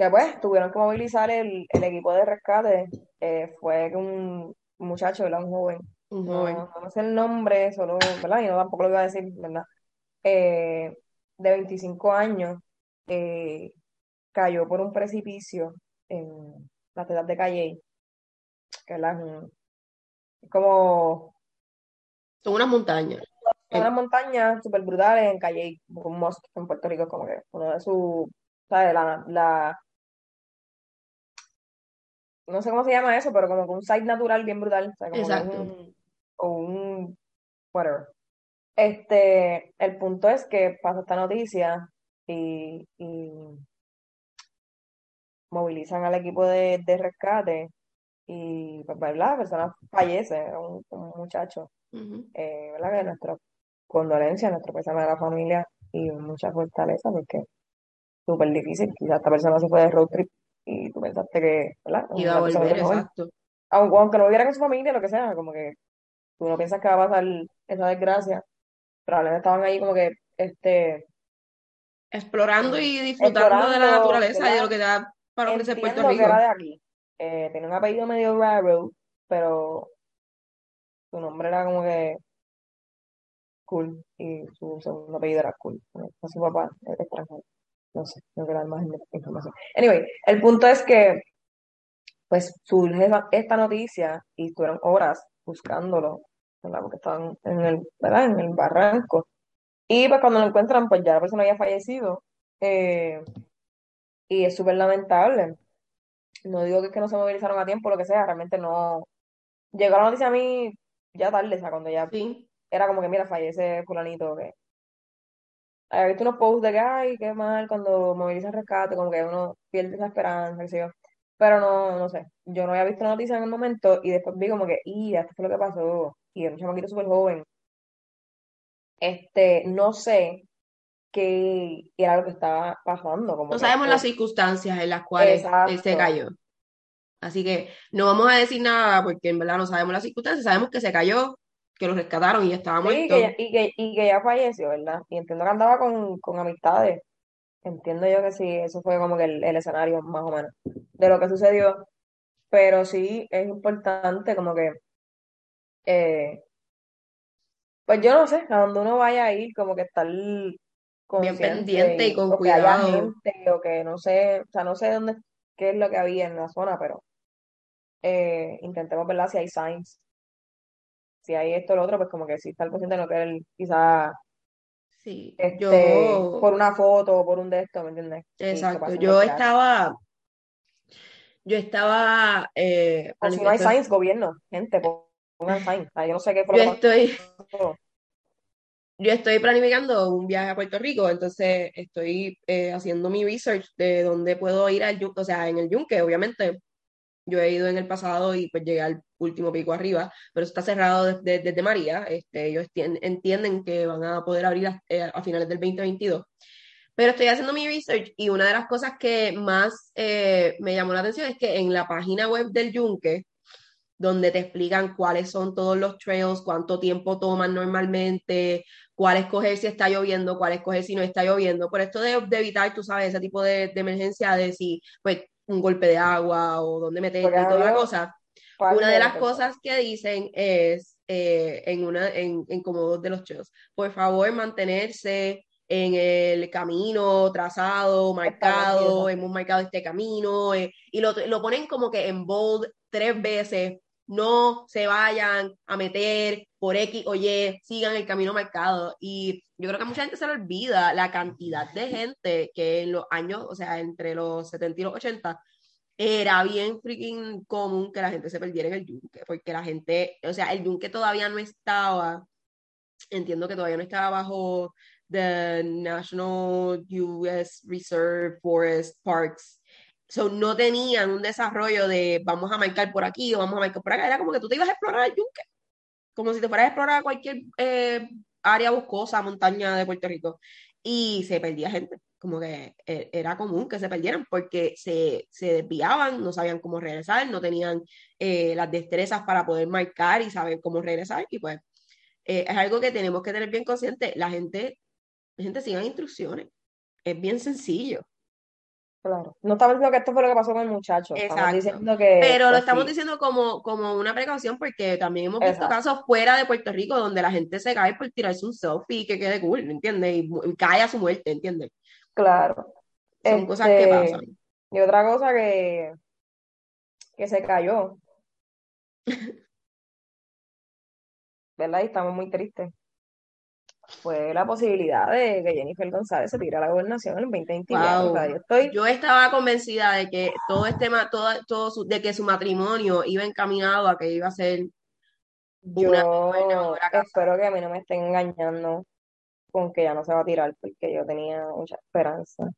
que pues tuvieron que movilizar el, equipo de rescate. Eh, fue un muchacho, ¿verdad? Un joven. Un joven. No, sé el nombre, solo, ¿verdad? Y no tampoco lo iba a decir, ¿verdad? Eh, de 25 años, eh, cayó por un precipicio en la ciudad de Calle, que es como... Son unas montañas. Son unas montañas súper brutales en Calle, un mosque en Puerto Rico, como que uno de sus, ¿sabes? La, la, no sé cómo se llama eso, pero como un site natural bien brutal. Exacto. O un, whatever. Este, el punto es que pasa esta noticia y, movilizan al equipo de, rescate y pues, la persona fallece, un, muchacho. Eh, ¿Verdad? Que nuestra condolencia, nuestro pésame a la familia y mucha fortaleza porque súper difícil. Quizás esta persona se fue de road trip y tú pensaste que, ¿verdad? Iba a volver, exacto. Aunque, aunque no vivieran en su familia, lo que sea, como que tú no piensas que va a pasar esa desgracia, probablemente estaban ahí como que, este, Explorando y disfrutando de la naturaleza y de lo que da para ofrecer Puerto Rico. que era de aquí. Eh, tenía un apellido medio raro, pero su nombre era como que cool y su segundo apellido era cool. su papá extranjero. No sé, no quiero dar más información. Anyway, el punto es que pues surge esta noticia y estuvieron horas buscándolo, ¿verdad? Porque estaban en el, ¿verdad? En el barranco. Y pues cuando lo encuentran, pues ya la persona había fallecido. Eh, y es súper lamentable. No digo que, es que no se movilizaron a tiempo, lo que sea, realmente no. Llegó la noticia a mí ya tarde, o sea, cuando ya era como que, mira, fallece fulanito, que había visto unos posts de que, ay, qué mal, cuando movilizan rescate, como que uno pierde esa esperanza, qué sé yo. Pero no, no sé, yo no había visto la noticia en el momento y después vi como que, y esto fue lo que pasó, y era un chamaquito súper joven. Este, no sé qué era lo que estaba pasando. Como no sabemos las circunstancias en las cuales se cayó. Así que no vamos a decir nada porque en verdad no sabemos las circunstancias, sabemos que se cayó, que lo rescataron y estaba muerto. y, que, y que ya falleció, ¿verdad? Y entiendo que andaba con, con amistades. Entiendo yo que sí, eso fue como que el, escenario más o menos de lo que sucedió. Pero sí es importante como que, eh, pues yo no sé, a donde uno vaya a ir, como que estar bien pendiente y, con cuidado. Que haya gente, o que no sé, o sea, no sé dónde, qué es lo que había en la zona, pero eh, intentemos ver si hay signs. Si hay esto o lo otro, pues como que si está el consciente de lo que él quizá Sí, este, yo... por una foto o por un de estos, ¿me entiendes? Exacto, yo estaba, yo estaba... Eh, o si no hay signs, gobierno, gente, pongan signs, yo no sé qué Yo estoy... Yo estoy planificando un viaje a Puerto Rico, entonces estoy eh, haciendo mi research de dónde puedo ir al o sea, en el Yunque, obviamente, yo he ido en el pasado y pues llegué al último pico arriba, pero está cerrado desde, María. Este, ellos entienden que van a poder abrir eh, a, finales del 2022. Pero estoy haciendo mi research y una de las cosas que más eh, me llamó la atención es que en la página web del Yunque, donde te explican cuáles son todos los trails, cuánto tiempo toman normalmente, cuál escoger si está lloviendo, cuál escoger si no está lloviendo. Por esto de, evitar, tú sabes, ese tipo de, emergencia de pues, un golpe de agua o dónde meter y toda la cosa. Una de las cosas que dicen es, eh, en, una, en, en como dos de los shows, por favor mantenerse en el camino trazado, marcado, hemos marcado este camino, eh, y lo, lo, ponen como que en bold tres veces, no se vayan a meter por X o Y, sigan el camino marcado. Y yo creo que mucha gente se le olvida la cantidad de gente que en los años, o sea, entre los 70 y los 80, era bien freaking común que la gente se perdiera en el yunque, porque la gente, o sea, el yunque todavía no estaba, entiendo que todavía no estaba bajo the National US Reserve Forest Parks. So, no tenían un desarrollo de vamos a marcar por aquí o vamos a marcar por acá. Era como que tú te ibas a explorar el yunque, como si te fueras a explorar cualquier eh, área boscosa, montaña de Puerto Rico. Y se perdía gente como que eh, era común que se perdieran porque se, se desviaban, no sabían cómo regresar, no tenían eh, las destrezas para poder marcar y saber cómo regresar. Y pues es algo que tenemos que tener bien consciente. La gente, la gente siga instrucciones. Es bien sencillo. Claro. No estamos diciendo que esto fue lo que pasó con el muchacho. Exacto. diciendo que, Pero lo pues, estamos diciendo como, como una precaución porque también hemos visto casos fuera de Puerto Rico donde la gente se cae por tirarse un selfie y que quede cool, ¿entiendes? Y, y cae a su muerte, ¿entiendes? Claro. Son cosas que este, pasan. Y otra cosa que, que se cayó. ¿Verdad? Y estamos muy tristes. Fue la posibilidad de que Jennifer González se tire a la gobernación en el 2024. yo, estoy... yo estaba convencida de que todo este todo, todo de que su matrimonio iba encaminado a que iba a ser yo espero que a mí no me estén engañando con que ya no se va a tirar, porque yo tenía mucha esperanza.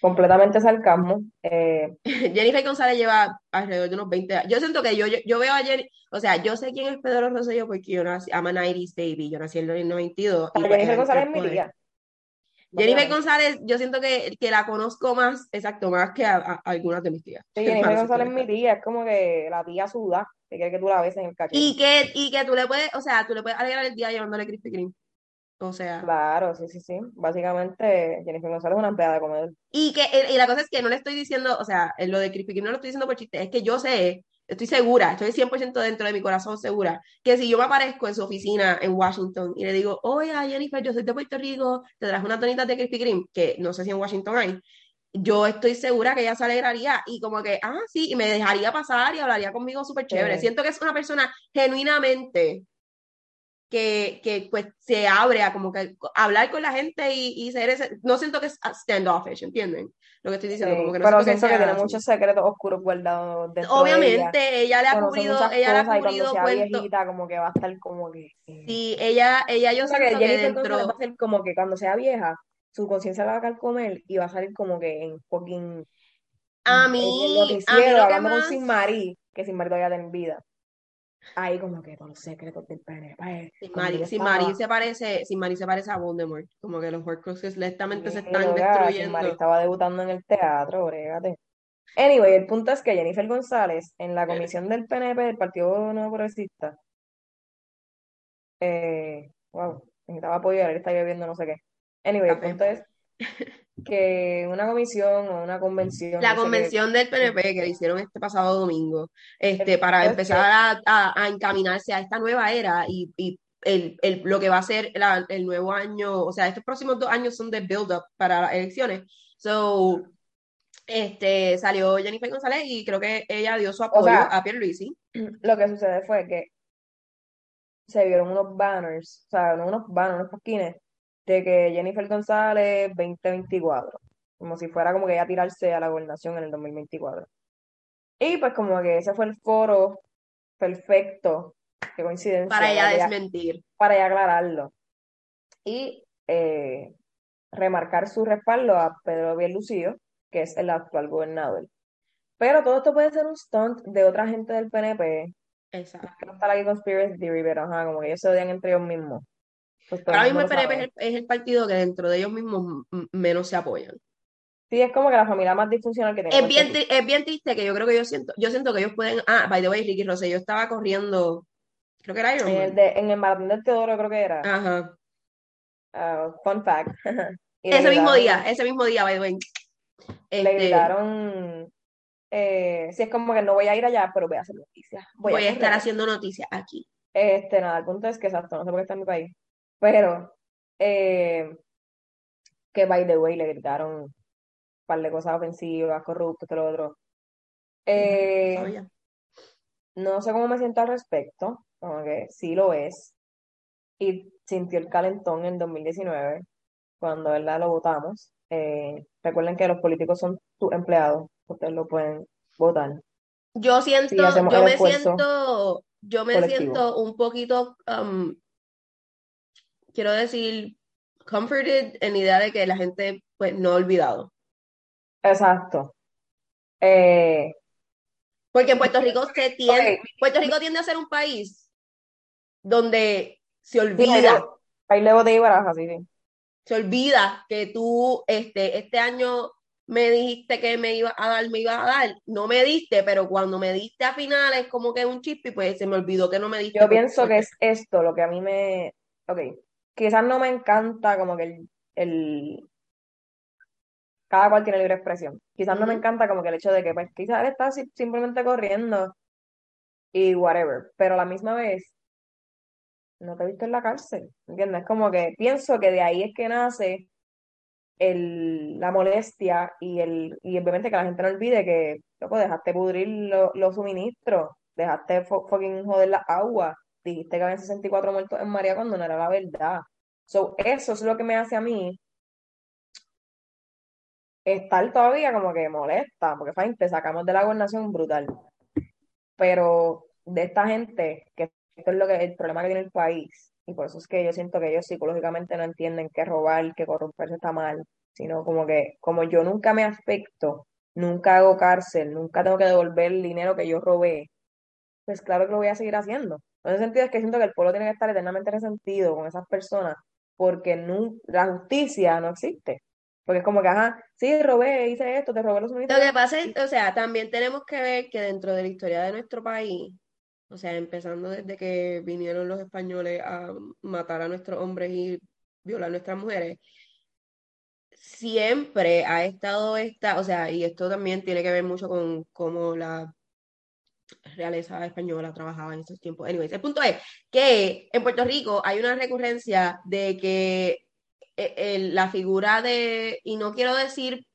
Completamente sarcasmo. Eh, Jennifer González lleva alrededor de unos 20 años. Yo siento que yo, yo, veo a Jennifer, o sea, yo sé quién es Pedro Rosselló porque yo nací, I'm a 90 baby, yo nací en el 92. Y pues, Jennifer González es mi tía. Jennifer González, yo siento que, que, la conozco más, exacto, más que a, algunas de mis tías. Sí, Jennifer González es mi tía, es como que la tía suda, que quiere que tú la beses en el cachete. Y que, y que tú le puedes, o sea, tú le puedes alegrar el día llevándole Krispy Kreme. O sea. Claro, sí, sí, sí. Básicamente, Jennifer González es una empleada de comer. Y, que, y la cosa es que no le estoy diciendo, o sea, lo de Krispy no lo estoy diciendo por chiste, es que yo sé, estoy segura, estoy 100% dentro de mi corazón segura, que si yo me aparezco en su oficina en Washington y le digo, oye, Jennifer, yo soy de Puerto Rico, te traes una tonita de Krispy Kreme, que no sé si en Washington hay, yo estoy segura que ella se alegraría y como que, ah, sí, y me dejaría pasar y hablaría conmigo súper chévere. Sí. Siento que es una persona genuinamente que, que pues se abre a como que hablar con la gente y, y ser ese, no siento que es standoffish, ¿entienden? Lo que estoy diciendo, Sí, como que no pero siento que tiene muchos secretos oscuros guardados dentro de ella. Obviamente, ella le ha Conoce cubrido, ella le ha cubrido sea cuentos. viejita, como que va a estar como que... Sí, ella, ella yo sea, que que González va dentro, a ser como que cuando sea vieja, su conciencia la va a carcomer y va a salir como que en fucking... a en mí, a mí lo que hablando con Sin Marí, que Sin Marí todavía tiene vida. Ahí como que todos los secretos del PNP. sin cuando Mari, estaba... Mari se parece, Mari se parece a Voldemort, como que los Horcruxes lentamente se Sí, están loca, Sin Marí destruyendo. estaba debutando en el teatro, brégate. Anyway, el punto es que Jennifer González, en la comisión del PNP, del Partido Nuevo Progresista, eh, wow, necesitaba apoyo, él está lloviendo no sé qué. Anyway, el punto es que una comisión o una convención, La no sé qué, convención del PNP que le hicieron este pasado domingo, este, para punto es empezar a, a- a encaminarse a esta nueva era y, y el, el- lo que va a ser la- el nuevo año, o sea, estos próximos dos años son de build-up para las elecciones. So, este, salió Jennifer González y creo que ella dio su o apoyo sea, a Pierluisi. lo que sucede fue que se vieron unos banners, o sea, no unos banners, unos pasquines, de que Jennifer González 2024, como si fuera como que ella tirarse a la gobernación en el 2024. Y pues como que ese fue el foro perfecto, qué coincidencia, para ella desmentir. para ella aclararlo. Y eh, remarcar su respaldo a Pedro Pierlucio, que es el actual gobernador. Pero todo esto puede ser un stunt de otra gente del PNP, Exacto. que no está la conspiracy theory, pero ajá, como que ellos se odian entre ellos mismos. Pues lo PNP sabe. es el, es el partido que dentro de ellos mismos menos se apoyan. Sí, es como que la familia más disfuncional que tiene Es bien, es bien triste que yo creo que yo siento, yo siento que ellos pueden, ah, by the way, Ricky Rosselló estaba corriendo, creo que era En el, de, en el maratón del Teodoro creo que era. Ajá. Ah, fun fact. Le Ese mismo día, ese mismo día, by the way. le Este, gritaron, eh, sí, es como que no voy a ir allá, pero voy a hacer noticias, voy voy a a estar haciendo noticias aquí. Este, nada, el punto es que exacto, no sé por qué está en mi país. Pero, eh, que by the way, le gritaron un par de cosas ofensivas, corrupto, todo lo otro. No Eh, no sé cómo me siento al respecto, como que sí lo es. Y sintió el calentón en 2019, cuando ¿verdad? lo votamos. Eh, recuerden que los políticos son tus empleados, ustedes lo pueden votar. Yo Si siento, yo me siento, yo me colectivo. siento un poquito, um, quiero decir, comforted en la idea de que la gente, pues, no ha olvidado. Exacto. Eh, Porque en Puerto Rico se tiende, Puerto Rico tiende a ser un país donde se olvida, ahí le boté y baraja, sí, se olvida que tú, este, este año me dijiste que me ibas a dar, me ibas a dar, no me diste, pero cuando me diste a finales como que un chispi, pues se me olvidó que no me diste. Yo pienso que es esto lo que a mí me... Ok, quizás no me encanta como que el, el... Cada cual tiene libre expresión. Quizás no me encanta como que el hecho de que pues quizás él está si- simplemente corriendo y whatever, pero a la misma vez no te he visto en la cárcel, ¿entiendes? Como que pienso que de ahí es que nace el, la molestia y el y obviamente que la gente no olvide que loco, dejaste pudrir lo- los suministros, dejaste fucking joder la agua, dijiste que había 64 muertos en María cuando no era la verdad. So, eso es lo que me hace a mí estar todavía como que molesta, porque fine, te sacamos de la gobernación brutal, pero de esta gente, que esto es lo que el problema que tiene el país, y por eso es que yo siento que ellos psicológicamente no entienden que robar, que corromperse está mal, sino como que como yo nunca me afecto, nunca hago cárcel, nunca tengo que devolver el dinero que yo robé, pues claro que lo voy a seguir haciendo. En ese sentido es que siento que el pueblo tiene que estar eternamente resentido con esas personas, porque la justicia no existe. Porque es como que, ajá, sí, robé, hice esto, te robé los Lo suministros. que pasa es, o sea, también tenemos que ver que dentro de la historia de nuestro país, o sea, empezando desde que vinieron los españoles a matar a nuestros hombres y violar nuestras mujeres, siempre ha estado esta, o sea, y esto también tiene que ver mucho con cómo la realeza española trabajaba en estos tiempos. Anyways, el punto es que en Puerto Rico hay una recurrencia de que eh, la figura de, y no quiero decir,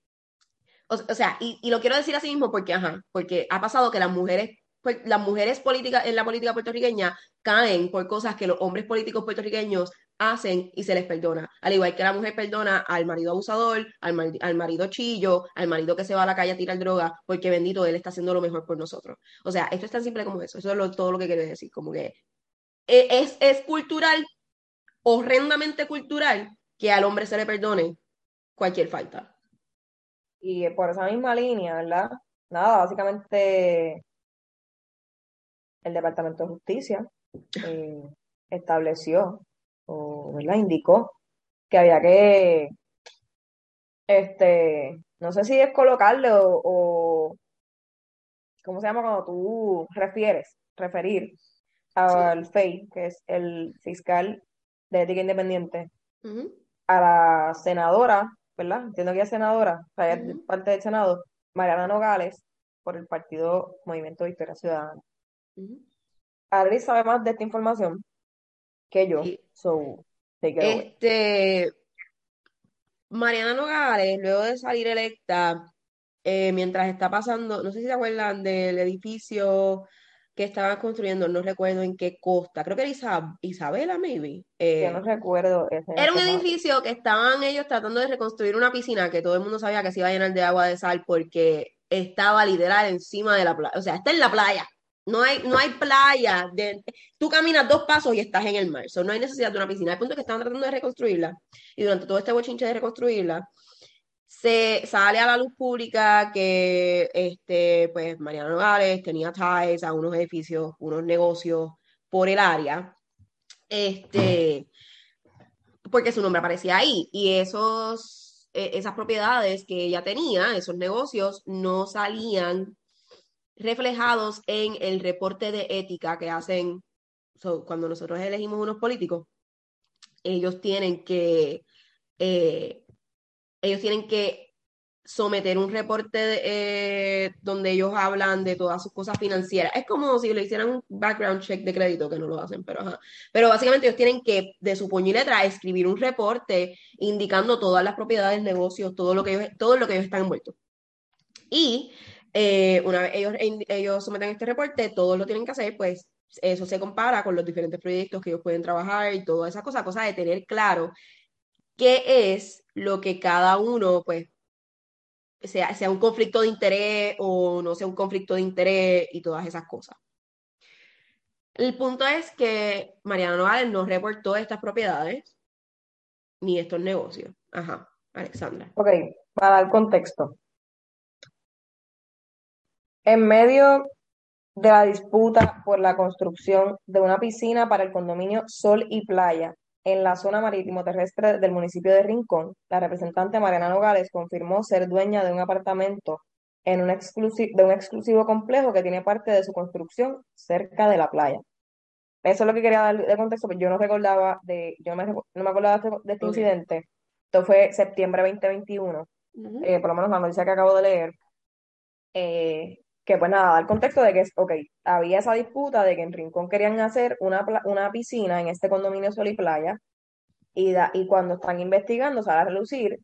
o, sea, y, y, lo quiero decir así mismo porque, ajá, porque ha pasado que las mujeres las mujeres políticas en la política puertorriqueña caen por cosas que los hombres políticos puertorriqueños hacen y se les perdona. Al igual que la mujer perdona al marido abusador, al, al marido chillo, al marido que se va a la calle a tirar droga, porque bendito, él está haciendo lo mejor por nosotros. O sea, esto es tan simple como eso. Eso es todo lo que quiero decir. Como que e, es, es cultural, horrendamente cultural, que al hombre se le perdone cualquier falta. Y por esa misma línea, ¿verdad? Nada, básicamente el Departamento de Justicia eh, estableció o ¿verdad? indicó que había que, este, no sé si es colocarle o, ¿cómo se llama cuando tú refieres, referir al FEI, que es el fiscal de ética independiente, a la senadora, ¿verdad? Entiendo que es senadora, o sea, parte del Senado, Mariana Nogales, por el partido Movimiento de Historia Ciudadana. Uh sabe más de esta información que yo. So, este, Mariana Nogales, luego de salir electa, eh, mientras está pasando, no sé si se acuerdan del edificio que estaban construyendo, no recuerdo en qué costa, creo que era Isabela, maybe. Eh, yo no recuerdo. era un edificio que estaban ellos tratando de reconstruir una piscina que todo el mundo sabía que se iba a llenar de agua de sal porque estaba literal encima de la playa, o sea, está en la playa. No hay, no hay playa. De, tú caminas dos pasos y estás en el mar. no hay necesidad de una piscina. El punto que estaban tratando de reconstruirla. Y durante todo este bochinche de reconstruirla, se sale a la luz pública que este, pues, Mariana Nogales tenía ties a unos edificios, unos negocios por el área. Este, porque su nombre aparecía ahí. Y esos, e, esas propiedades que ella tenía, esos negocios, no salían reflejados en el reporte de ética que hacen cuando nosotros elegimos unos políticos. Ellos tienen que, eh, ellos tienen que someter un reporte eh, donde ellos hablan de todas sus cosas financieras. Es como si le hicieran un background check de crédito, que no lo hacen, pero Pero básicamente ellos tienen que, de su puño letra, escribir un reporte indicando todas las propiedades, negocios, todo lo que ellos, todo lo que ellos están envueltos. Y eh, una vez ellos, ellos someten este reporte, todos lo tienen que hacer, pues eso se compara con los diferentes proyectos que ellos pueden trabajar y todas esas cosas, cosa de tener claro qué es lo que cada uno, pues, sea, sea un conflicto de interés o no sea un conflicto de interés y todas esas cosas. El punto es que Mariana Nogales no reportó estas propiedades ni estos negocios. Ajá, Alexandra. Ok, para dar contexto. En medio de la disputa por la construcción de una piscina para el condominio Sol y Playa en la zona marítimo terrestre del municipio de Rincón, la representante Mariana Nogales confirmó ser dueña de un apartamento en un de un exclusivo complejo que tiene parte de su construcción cerca de la playa. Eso es lo que quería dar de contexto, porque yo no recordaba de, yo no me acordaba de este, este incidente. Esto fue septiembre 2021, eh, por lo menos la noticia que acabo de leer. Eh, que pues nada, el contexto de que, ok, había esa disputa de que en Rincón querían hacer una, una piscina en este condominio Sol y Playa, y, y cuando están investigando sale a relucir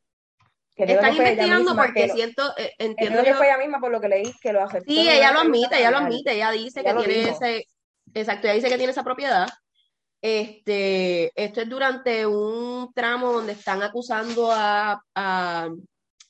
que están investigando porque siento, eh, entiendo que fue ella misma por lo que leí que lo aceptó. Sí, ella lo admite, ella lo admite, ella dice que tiene ese, exacto, ella dice que tiene esa propiedad. Este, esto es durante un tramo donde están acusando a, a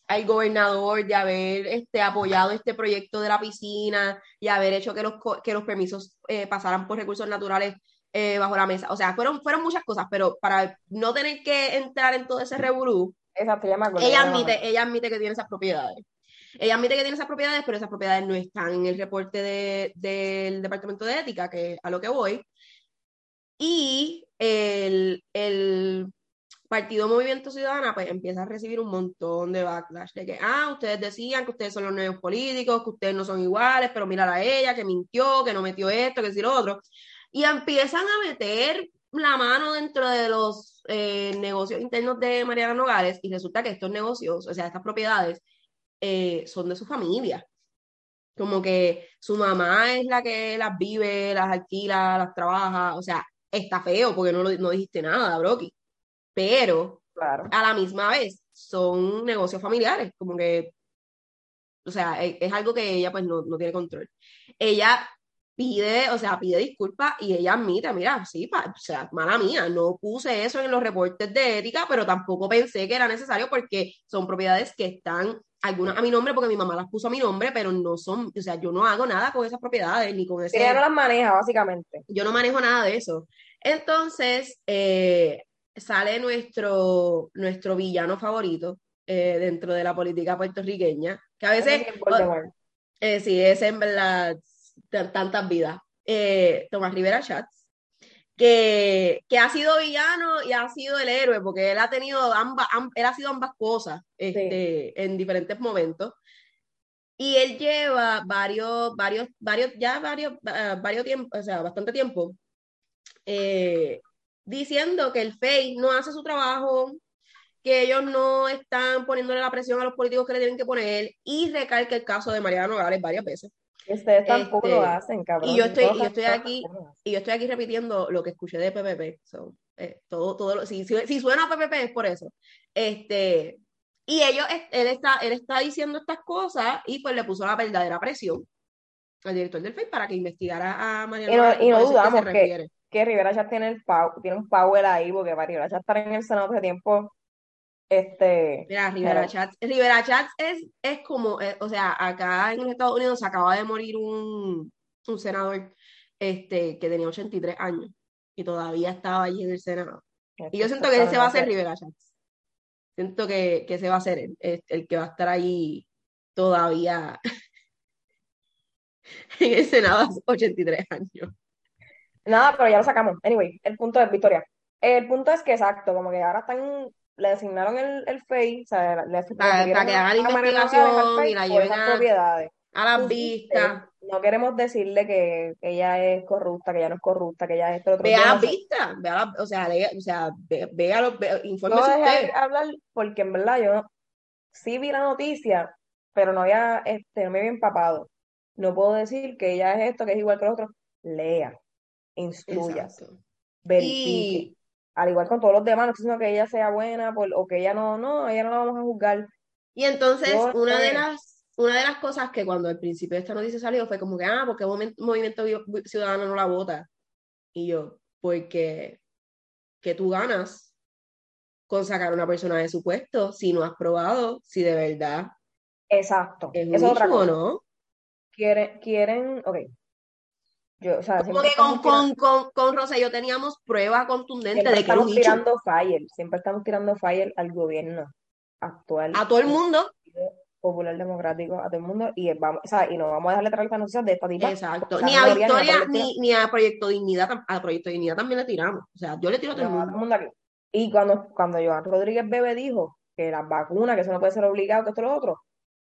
al gobernador de haber este, apoyado este proyecto de la piscina y haber hecho que los, que los permisos eh, pasaran por recursos naturales eh, bajo la mesa. O sea, fueron, fueron muchas cosas, pero para no tener que entrar en todo ese revolú, ella admite, ella admite que tiene esas propiedades. Ella admite que tiene esas propiedades, pero esas propiedades no están en el reporte del Departamento de Ética, que es a lo que voy. Y el, el Partido Movimiento Ciudadana pues empieza a recibir un montón de backlash de que, ah, ustedes decían que ustedes son los nuevos políticos, que ustedes no son iguales, pero mira a ella, que mintió, que no metió esto, que decir lo otro. Y empiezan a meter la mano dentro de los eh, negocios internos de Mariana Nogales y resulta que estos negocios, o sea, estas propiedades, eh, son de su familia. Como que su mamá es la que las vive, las alquila, las trabaja, o sea, está feo porque no, no dijiste nada, Brocky. Pero Claro. a la misma vez son negocios familiares, como que, o sea, e- es, algo que ella pues no, no tiene control. Ella pide, o sea, pide disculpas y ella admite, mira, sí, pa- o sea, mala mía, no puse eso en los reportes de ética, pero tampoco pensé que era necesario porque son propiedades que están, algunas a mi nombre porque mi mamá las puso a mi nombre, pero no son, o sea, yo no hago nada con esas propiedades ni con ese Ella no las maneja, básicamente. yo no manejo nada de eso. Entonces, eh, sale nuestro, nuestro villano favorito eh, dentro de la política puertorriqueña, que a veces, eh, sí, es en verdad tantas vidas. Eh, Tomás Rivera Schatz, que, que ha sido villano y ha sido el héroe, porque él ha tenido ambas, am- él ha sido ambas cosas este, en diferentes momentos. Y él lleva varios, varios, varios, ya varios, ah, varios tiempos, o sea, bastante tiempo, eh, diciendo que el FEI no hace su trabajo, que ellos no están poniéndole la presión a los políticos que le tienen que poner, y recalca el caso de Mariana Nogales varias veces. Y ustedes tampoco Este, lo hacen, cabrón. y yo estoy- y yo estoy aquí-. Y yo estoy aquí repitiendo lo que escuché de PPP. So, eh, todo, todo lo- si, si, si suena a PPP es por eso. Este, y ellos, él está, él está diciendo estas cosas y pues le puso la verdadera presión al director del FEI para que investigara a Mariana Y no- Nogales y no que dudamos que- refiere. Que Rivera ya tiene el pow- tiene un power ahí, porque para Rivera ya estar en el Senado hace tiempo, este, Mira, Rivera Pero- Chats, Rivera Chats es, es como, eh, o sea, acá en los Estados Unidos se acaba de morir un, un senador este, que tenía 83 años y todavía estaba allí en el Senado. Y yo siento que ese va a ser Rivera Chats. Siento que, que ese va a ser el, el- el que va a estar ahí todavía en el Senado sus 83 años. Nada, pero ya lo sacamos. Anyway, el punto es Victoria. El punto es que exacto, como que ahora están, le asignaron el, el FEI, o sea, le, le Para- para que hagan la investigación y la lleven a- propiedades. A las vistas. No queremos decirle que, que ella es corrupta, que ella no es corrupta, que ella es esto, otro. Ve a las vistas, ve a las- o sea, lee- o sea, ve, ve a los, ve- No infórmese usted. de hablar porque en verdad yo sí vi la noticia, pero no había, este, no me había empapado. No puedo decir que ella es esto, que es igual que los otros. Lea, instruya, Exacto. verifique. Y, Al igual con todos los demás, no estoy diciendo que ella sea buena por- o que ella no, no, ella no la vamos a juzgar. y entonces, Yo una de sé. las, una de las cosas que cuando al principio de esta noticia salió fue como que, ah, porque Movimiento Ciudadano no la vota. Y yo, porque que tú ganas con sacar a una persona de su puesto si no has probado si de verdad Exacto. es un Eso es otra cosa. no. Quieren, quieren, ok. Yo, o sea, Como que con, con, con, con Rosselló teníamos pruebas contundentes siempre de que estamos tirando fire, siempre estamos tirando fire al gobierno actual. A todo el mundo. Popular Democrático, a todo el mundo, y vamos, o sea, y no vamos a dejarle traer estas noticias de esta tipa. Exacto. Ni a Victoria, ni, ni a Proyecto Dignidad, a Proyecto Dignidad también le tiramos. O sea, yo le tiro a todo el mundo. mundo aquí. Y cuando, cuando Joan Rodríguez Bebe dijo que las vacunas, que eso no puede ser obligado, que esto y lo otro,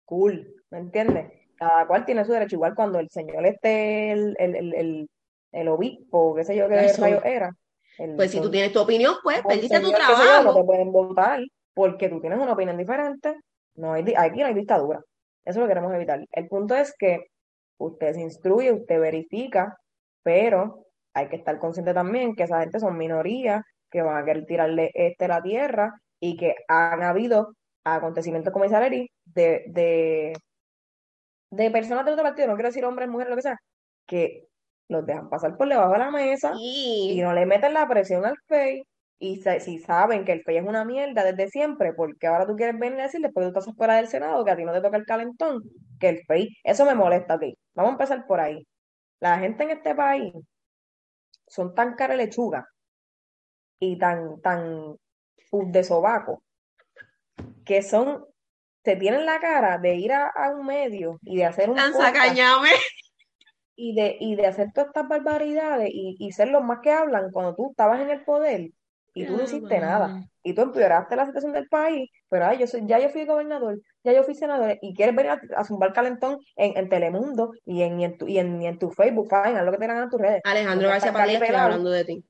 cool, ¿me entiendes? Cada cual tiene su derecho, igual cuando el señor este, el, el, el, el, el obispo, qué sé yo qué rayo era, el Pues si tú tienes tu opinión, pues perdiste tu yo, no trabajo. te pueden votar porque tú tienes una opinión diferente. No hay, aquí no hay dictadura. Eso lo queremos evitar. El punto es que usted se instruye, usted verifica, pero hay que estar consciente también que esa gente son minorías que van a querer tirarle este a la tierra y que han habido acontecimientos como Aleri, de, de, de personas de otro partido, no quiero decir hombres, mujeres, lo que sea, que los dejan pasar por debajo de la mesa y Y no le meten la presión al FEI. Y si saben que el FEI es una mierda desde siempre, porque ahora tú quieres venir a decir, después que tú estás fuera del Senado, que a ti no te toca el calentón, que el FEI, eso me molesta a ti. Vamos a empezar por ahí. La gente en este país son tan cara lechuga y tan, tan de sobaco, que son, se tienen la cara de ir a, a un medio y de hacer un y de, y de hacer todas estas barbaridades y, y ser los más que hablan cuando tú estabas en el poder y tú no hiciste nada. Y tú empeoraste la situación del país, pero ay, yo soy, ya yo fui gobernador, ya yo fui senador, y quieres venir a, a zumbar calentón en, en Telemundo y en, y en tu, y en, y en tu Facebook, fine, haz lo que te hagan en tus redes. Alejandro García pelado. hablando de ti.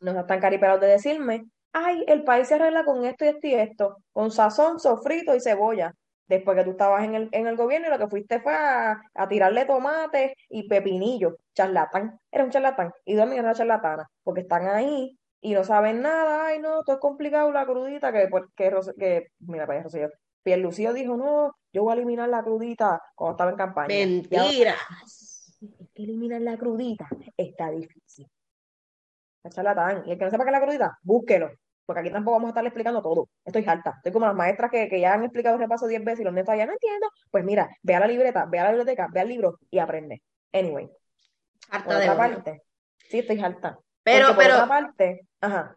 no estás tan caripelado de decirme, ay, el país se arregla con esto y esto y esto, con sazón, sofrito y cebolla. Después que tú estabas en el, en el gobierno y lo que fuiste fue a, tirarle tomates y pepinillos, charlatán, era un charlatán, y dos era una charlatana, porque están ahí y no saben nada, ay no, todo es complicado, la crudita, que, que, que mira, para Rocío, Lucío dijo, no, yo voy a eliminar la crudita cuando estaba en campaña. Mentira. eliminar la crudita está difícil. La charlatán. Y el que no sepa qué es la crudita, búsquelo. Porque aquí tampoco vamos a estar explicando todo. Estoy harta. Estoy como las maestras que, que ya han explicado el repaso diez veces y los netos ya no entiendo. Pues mira, ve a la libreta, ve a la biblioteca, ve al libro y aprende. Anyway. Harta de otra parte. Sí, estoy harta. Pero, pero. Otra parte, ajá.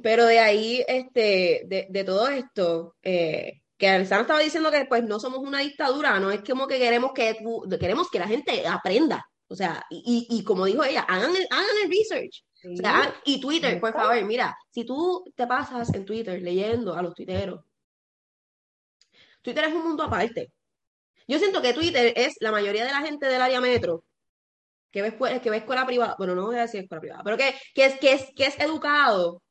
Pero de ahí, este, de, de todo esto, eh, que Alessandro estaba diciendo que pues no somos una dictadura, no es como que queremos que queremos que la gente aprenda. O sea, y, y como dijo ella, hagan el, hagan el research. O sea, y Twitter, por favor, mira, si tú te pasas en Twitter leyendo a los tuiteros, Twitter es un mundo aparte. Yo siento que Twitter es la mayoría de la gente del área metro que ve, que ve escuela privada, bueno, no voy a decir escuela privada, pero que, que, es, que, es, que es educado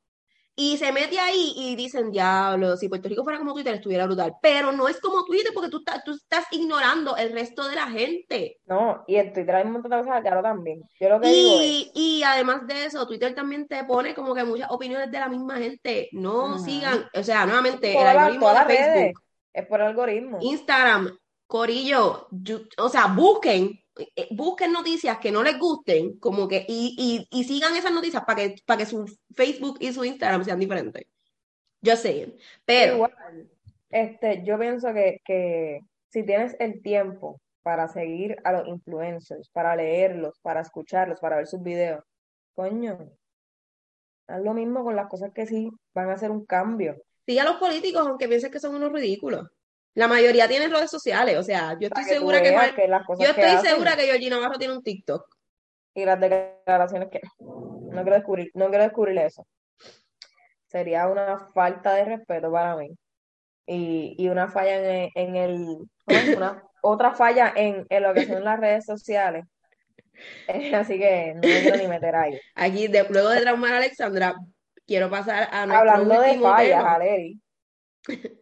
y se mete ahí y dicen, diablo, si Puerto Rico fuera como Twitter estuviera brutal. Pero no es como Twitter porque tú, estás, tú estás ignorando el resto de la gente. No, y en Twitter hay un montón de cosas claro también. Yo lo que y, digo y además de eso, Twitter también te pone como que muchas opiniones de la misma gente. No sigan, o sea, nuevamente, el algoritmo de Facebook. es por algoritmo. Instagram, Corillo, o sea, busquen busquen noticias que no les gusten, como que, y, y, sigan esas noticias para que, para que su Facebook y su Instagram sean diferentes. Yo sé, pero... este, yo pienso que, que si tienes el tiempo para seguir a los influencers, para leerlos, para escucharlos, para ver sus videos, coño, haz lo mismo con las cosas que sí van a hacer un cambio. Sigue a los políticos, aunque pienses que son unos ridículos. La mayoría tiene redes sociales, o sea, yo estoy segura que, yo estoy segura que Georgina Navarro tiene un TikTok. Y las declaraciones que no quiero descubrir, no quiero descubrir eso. Sería una falta de respeto para mí. Y, y una falla en, en el una, otra falla en, en, lo que son las redes sociales. Así que no me quiero ni meter ahí. Aquí, de, luego de traumar a Alexandra, quiero pasar a nuestro Hablando de fallas, Aleri.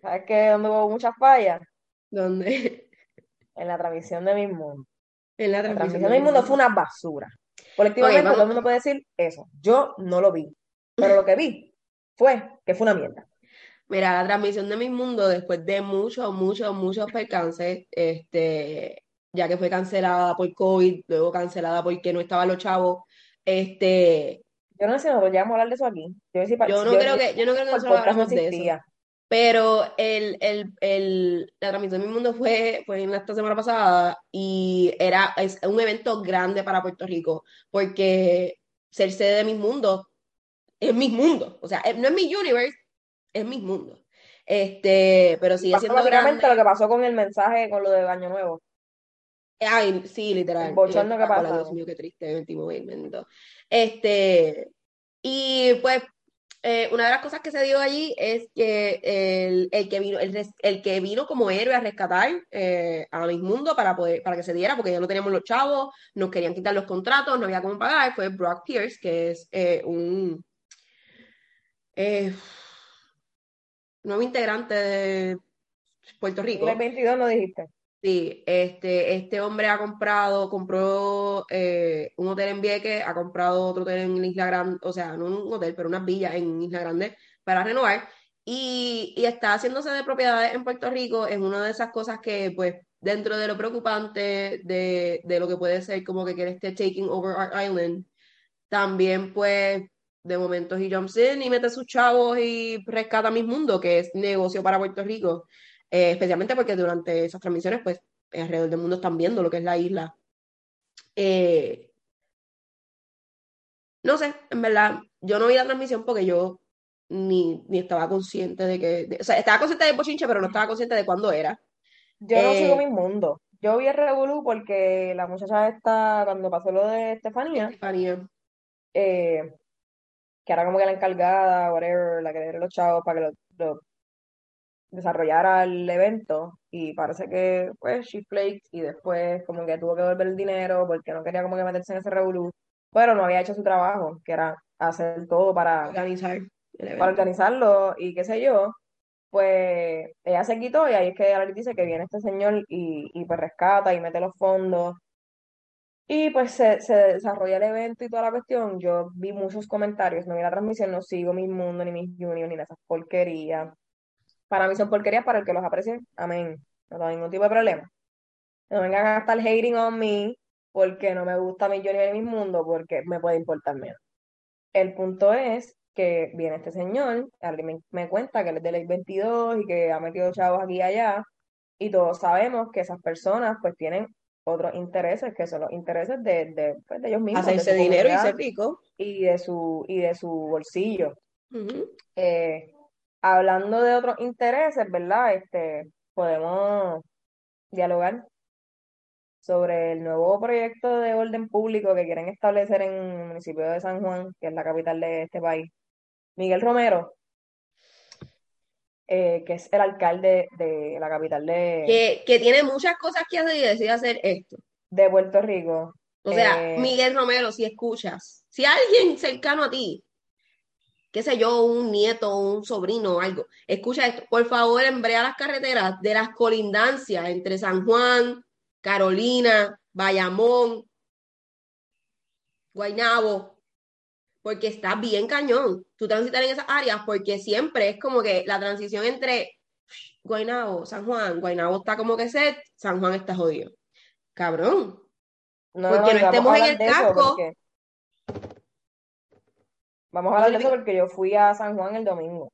¿Sabes qué? ¿Dónde hubo muchas fallas? ¿Dónde? En la transmisión de mi mundo. En la transmisión, de mi mundo fue una basura. Colectivamente todo el mundo puede decir eso. Yo no lo vi. Pero lo que vi fue que fue una mierda. Mira, la transmisión de mi mundo, después de muchos, muchos, muchos percances, este, ya que fue cancelada por COVID, luego cancelada porque no estaban los chavos, este... Yo no sé si nosotros ya vamos a hablar de eso aquí. Yo, no creo que, yo no creo que nosotros hablamos de eso. Pero el, el, el, la transmisión de Mi Mundo fue, fue en esta semana pasada y era es un evento grande para Puerto Rico porque ser sede de Mi Mundo es mi mundo. O sea, no es mi universe, es mi mundo. Este, pero sigue siendo básicamente lo que pasó con el mensaje con lo de Año Nuevo. Ay, sí, literal. El bochorno que pasó. Dios mío, qué triste, Este, y pues eh, una de las cosas que se dio allí es que el, el que vino, el, el, que vino como héroe a rescatar eh, a Miss Mundo para poder, para que se diera, porque ya no teníamos los chavos, nos querían quitar los contratos, no había cómo pagar, fue Brock Pierce, que es eh, un nuevo integrante de Puerto Rico. el 22 lo dijiste. Sí, este, este hombre ha comprado, compró eh, un hotel en Vieques, ha comprado otro hotel en Isla Grande, o sea, no un hotel, pero unas villas en Isla Grande para renovar y, y, está haciéndose de propiedades en Puerto Rico. Es una de esas cosas que, pues, dentro de lo preocupante de, de lo que puede ser como que quiere este taking over our island, también, pues, de momentos y jumps in y mete sus chavos y rescata mis mundo, que es negocio para Puerto Rico. Eh, especialmente porque durante esas transmisiones, pues, alrededor del mundo están viendo lo que es la isla. Eh, no sé, en verdad, yo no vi la transmisión porque yo ni, ni estaba consciente de que, o sea, estaba consciente de Bochinche, pero no estaba consciente de cuándo era. Yo no sigo eh, mi mundo. Yo vi el Revolu porque la muchacha esta, cuando pasó lo de Estefanía, Estefanía. que era como que la encargada, whatever, la que le los chavos para que lo, desarrollara el evento y parece que pues she flaked y después como que tuvo que devolver el dinero porque no quería como que meterse en ese revolú, pero no había hecho su trabajo, que era hacer todo para, Organizar para organizarlo y qué sé yo, pues ella se quitó y ahí es que le dice que viene este señor y, y pues rescata y mete los fondos. Y pues se, se desarrolla el evento y toda la cuestión. Yo vi muchos comentarios, no vi la transmisión, no sigo mi mundo, ni mis juniors, ni esas porquerías. Para mí son porquerías para el que los aprecie, amén. No tengo ningún tipo de problema. No vengan a estar hating on me porque no me gusta mi junior ni mi mundo, porque me puede importar menos. El punto es que viene este señor, alguien me, me cuenta que él es de ley 22 y que ha metido chavos aquí y allá, y todos sabemos que esas personas pues tienen otros intereses, que son los intereses de, de, pues, de ellos mismos, Hacerse dinero y ser rico. y de su, y de su bolsillo. Eh, hablando de otros intereses, ¿verdad? Este, podemos dialogar sobre el nuevo proyecto de orden público que quieren establecer en el municipio de San Juan, que es la capital de este país. Miguel Romero, eh, que es el alcalde de la capital de, Que, que tiene muchas cosas que hacer y decide hacer esto. de Puerto Rico. O sea, Eh, Miguel Romero, si escuchas, si alguien cercano a ti, qué sé yo, un nieto, un sobrino o algo, escucha esto, por favor, embrea las carreteras de las colindancias entre San Juan, Carolina, Bayamón, Guaynabo, porque está bien cañón. Tú transitar en esas áreas porque siempre es como que la transición entre Guaynabo, San Juan, Guaynabo está como que set, San Juan está jodido. Cabrón. no, porque no a estemos en el eso casco. Vamos a hablar de eso porque yo fui a San Juan el domingo,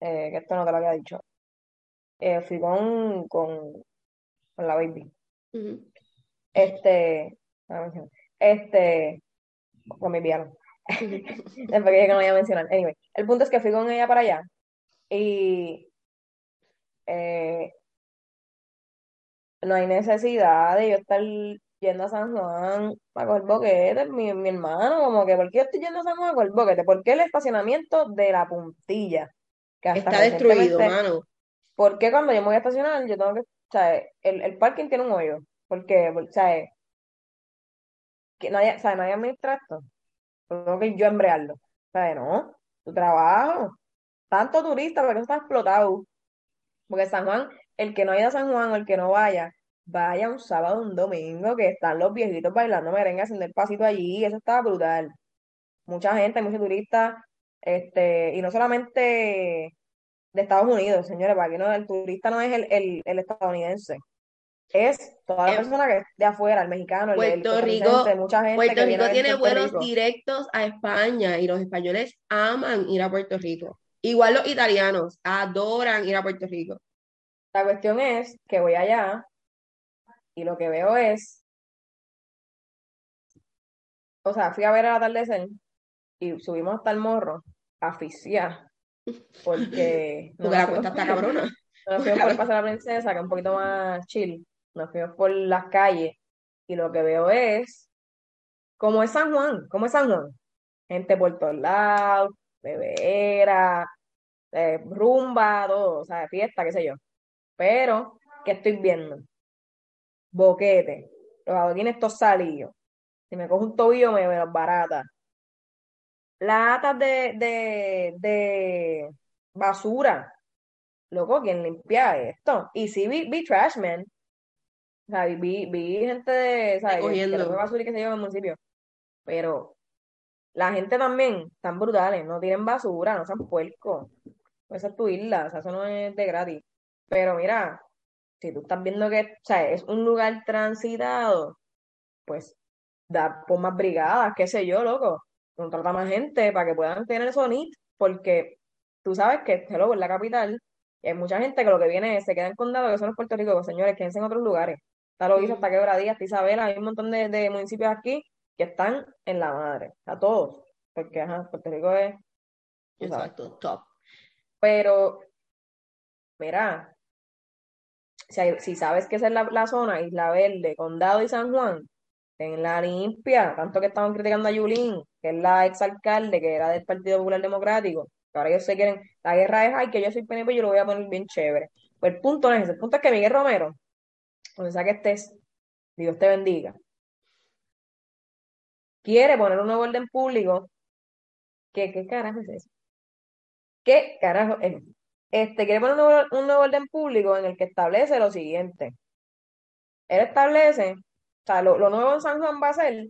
eh, que esto no te lo había dicho. Eh, fui con, con, con la baby. Este, este, con mi piano. Después que dije que no iba a mencionar. Anyway, el punto es que fui con ella para allá y eh, no hay necesidad de yo estar yendo a San Juan a coger boquete, mi, mi hermano, como que, ¿por qué yo estoy yendo a San Juan a coger boquete? ¿Por qué el estacionamiento de la puntilla? Que Está destruido, mano. ¿Por qué cuando yo me voy a estacionar, yo tengo que, o sea, el, el parking tiene un hoyo? Porque, o sea, que nadie, o sea, nadie administra esto. Tengo que yo embrearlo. O sea, no, tu trabajo. Tanto turista, porque eso está explotado. Porque San Juan, el que no haya a San Juan o el que no vaya, vaya un sábado, un domingo, que están los viejitos bailando merengue, haciendo el pasito allí, eso está brutal. Mucha gente, muchos turistas, este, y no solamente de Estados Unidos, señores, para que no, el turista no es el, el, el estadounidense, es toda la Eh, persona que es de afuera, el mexicano, el, el Puerto Rico, mucha gente Puerto que Rico tiene Puerto vuelos Rico. directos a España y los españoles aman ir a Puerto Rico. Igual los italianos adoran ir a Puerto Rico. La cuestión es que voy allá y lo que veo es, o sea, fui a ver el atardecer y subimos hasta el morro, asfixiar, porque no Porque la cuesta está cabrona. no nos fuimos por el Paso de la Princesa, que es un poquito más chill, nos fuimos por las calles y lo que veo es, como es San Juan, como es San Juan, gente por todos lados, bebera, eh, rumba, todo, o sea, fiesta, qué sé yo. Pero, ¿qué estoy viendo? Boquete, los adoquines estos salidos. Si me cojo un tobillo, me veo barata. Latas de, de, de basura. Loco, ¿quién limpia esto? Y sí vi, vi trash man. O sea, vi, vi gente de, ¿sabes? Que recoge basura y que se lleva en el municipio. Pero la gente también, están brutales, no tienen basura, no sean puercos. Esa es tu isla, o sea, eso no es de gratis. Pero mira, si tú estás viendo que, o sea, es un lugar transitado, pues da por más brigadas, qué sé yo, loco. Contrata más gente para que puedan tener NIT, porque tú sabes que hello, es la capital, y hay mucha gente que lo que viene es, se queda en condado, que son los Puerto Rico, pues, señores, quédense en otros lugares. Está Loíza, está Quebradilla, está Isabela, hay un montón de, de municipios aquí que están en la madre, a todos, porque ajá, Puerto Rico es, sabes. Exacto, top. Pero, mira, si, sabes que esa es la, zona, Isla Verde, Condado y San Juan, en la limpia, tanto que estaban criticando a Yulín, que es la exalcalde, que era del Partido Popular Democrático, que ahora ellos se quieren, la guerra es, ay, que yo soy PNP yo lo voy a poner bien chévere. Pues el punto es ese, el punto es que Miguel Romero, donde sea que estés, Dios te bendiga, quiere poner un nuevo orden público ¿Qué, qué carajo es eso? ¿Qué carajo es eso? Este, quiere poner un nuevo, un nuevo orden público en el que establece lo siguiente. Él establece, o sea, lo, lo nuevo en San Juan va a ser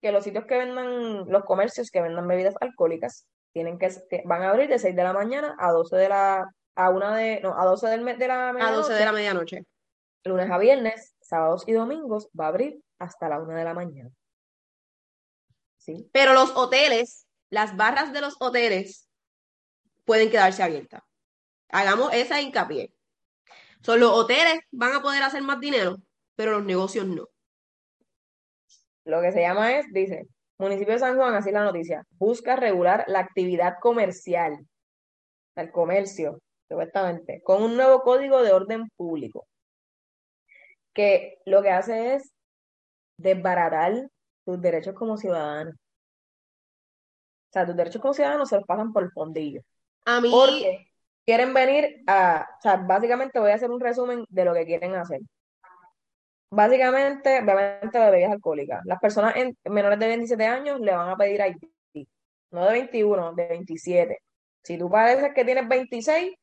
que los sitios que vendan, los comercios que vendan bebidas alcohólicas, tienen que, van a abrir de 6 de la mañana a 12 de la, a una de, no, a 12 del de la A 12 medianoche, de la medianoche. lunes a viernes, sábados y domingos, va a abrir hasta la 1 de la mañana. ¿Sí? Pero los hoteles, las barras de los hoteles pueden quedarse abiertas. Hagamos esa hincapié. Son los hoteles van a poder hacer más dinero, pero los negocios no. Lo que se llama es, dice, municipio de San Juan, así la noticia, busca regular la actividad comercial, el comercio, supuestamente, con un nuevo código de orden público, que lo que hace es desbaratar tus derechos como ciudadano. O sea, tus derechos como ciudadano se los pasan por el fondillo. A mí, Porque quieren venir a, o sea, básicamente voy a hacer un resumen de lo que quieren hacer. Básicamente, obviamente bebidas alcohólicas. Las personas en, menores de 27 años le van a pedir ID. No de 21, de 27. Si tú pareces que tienes 26,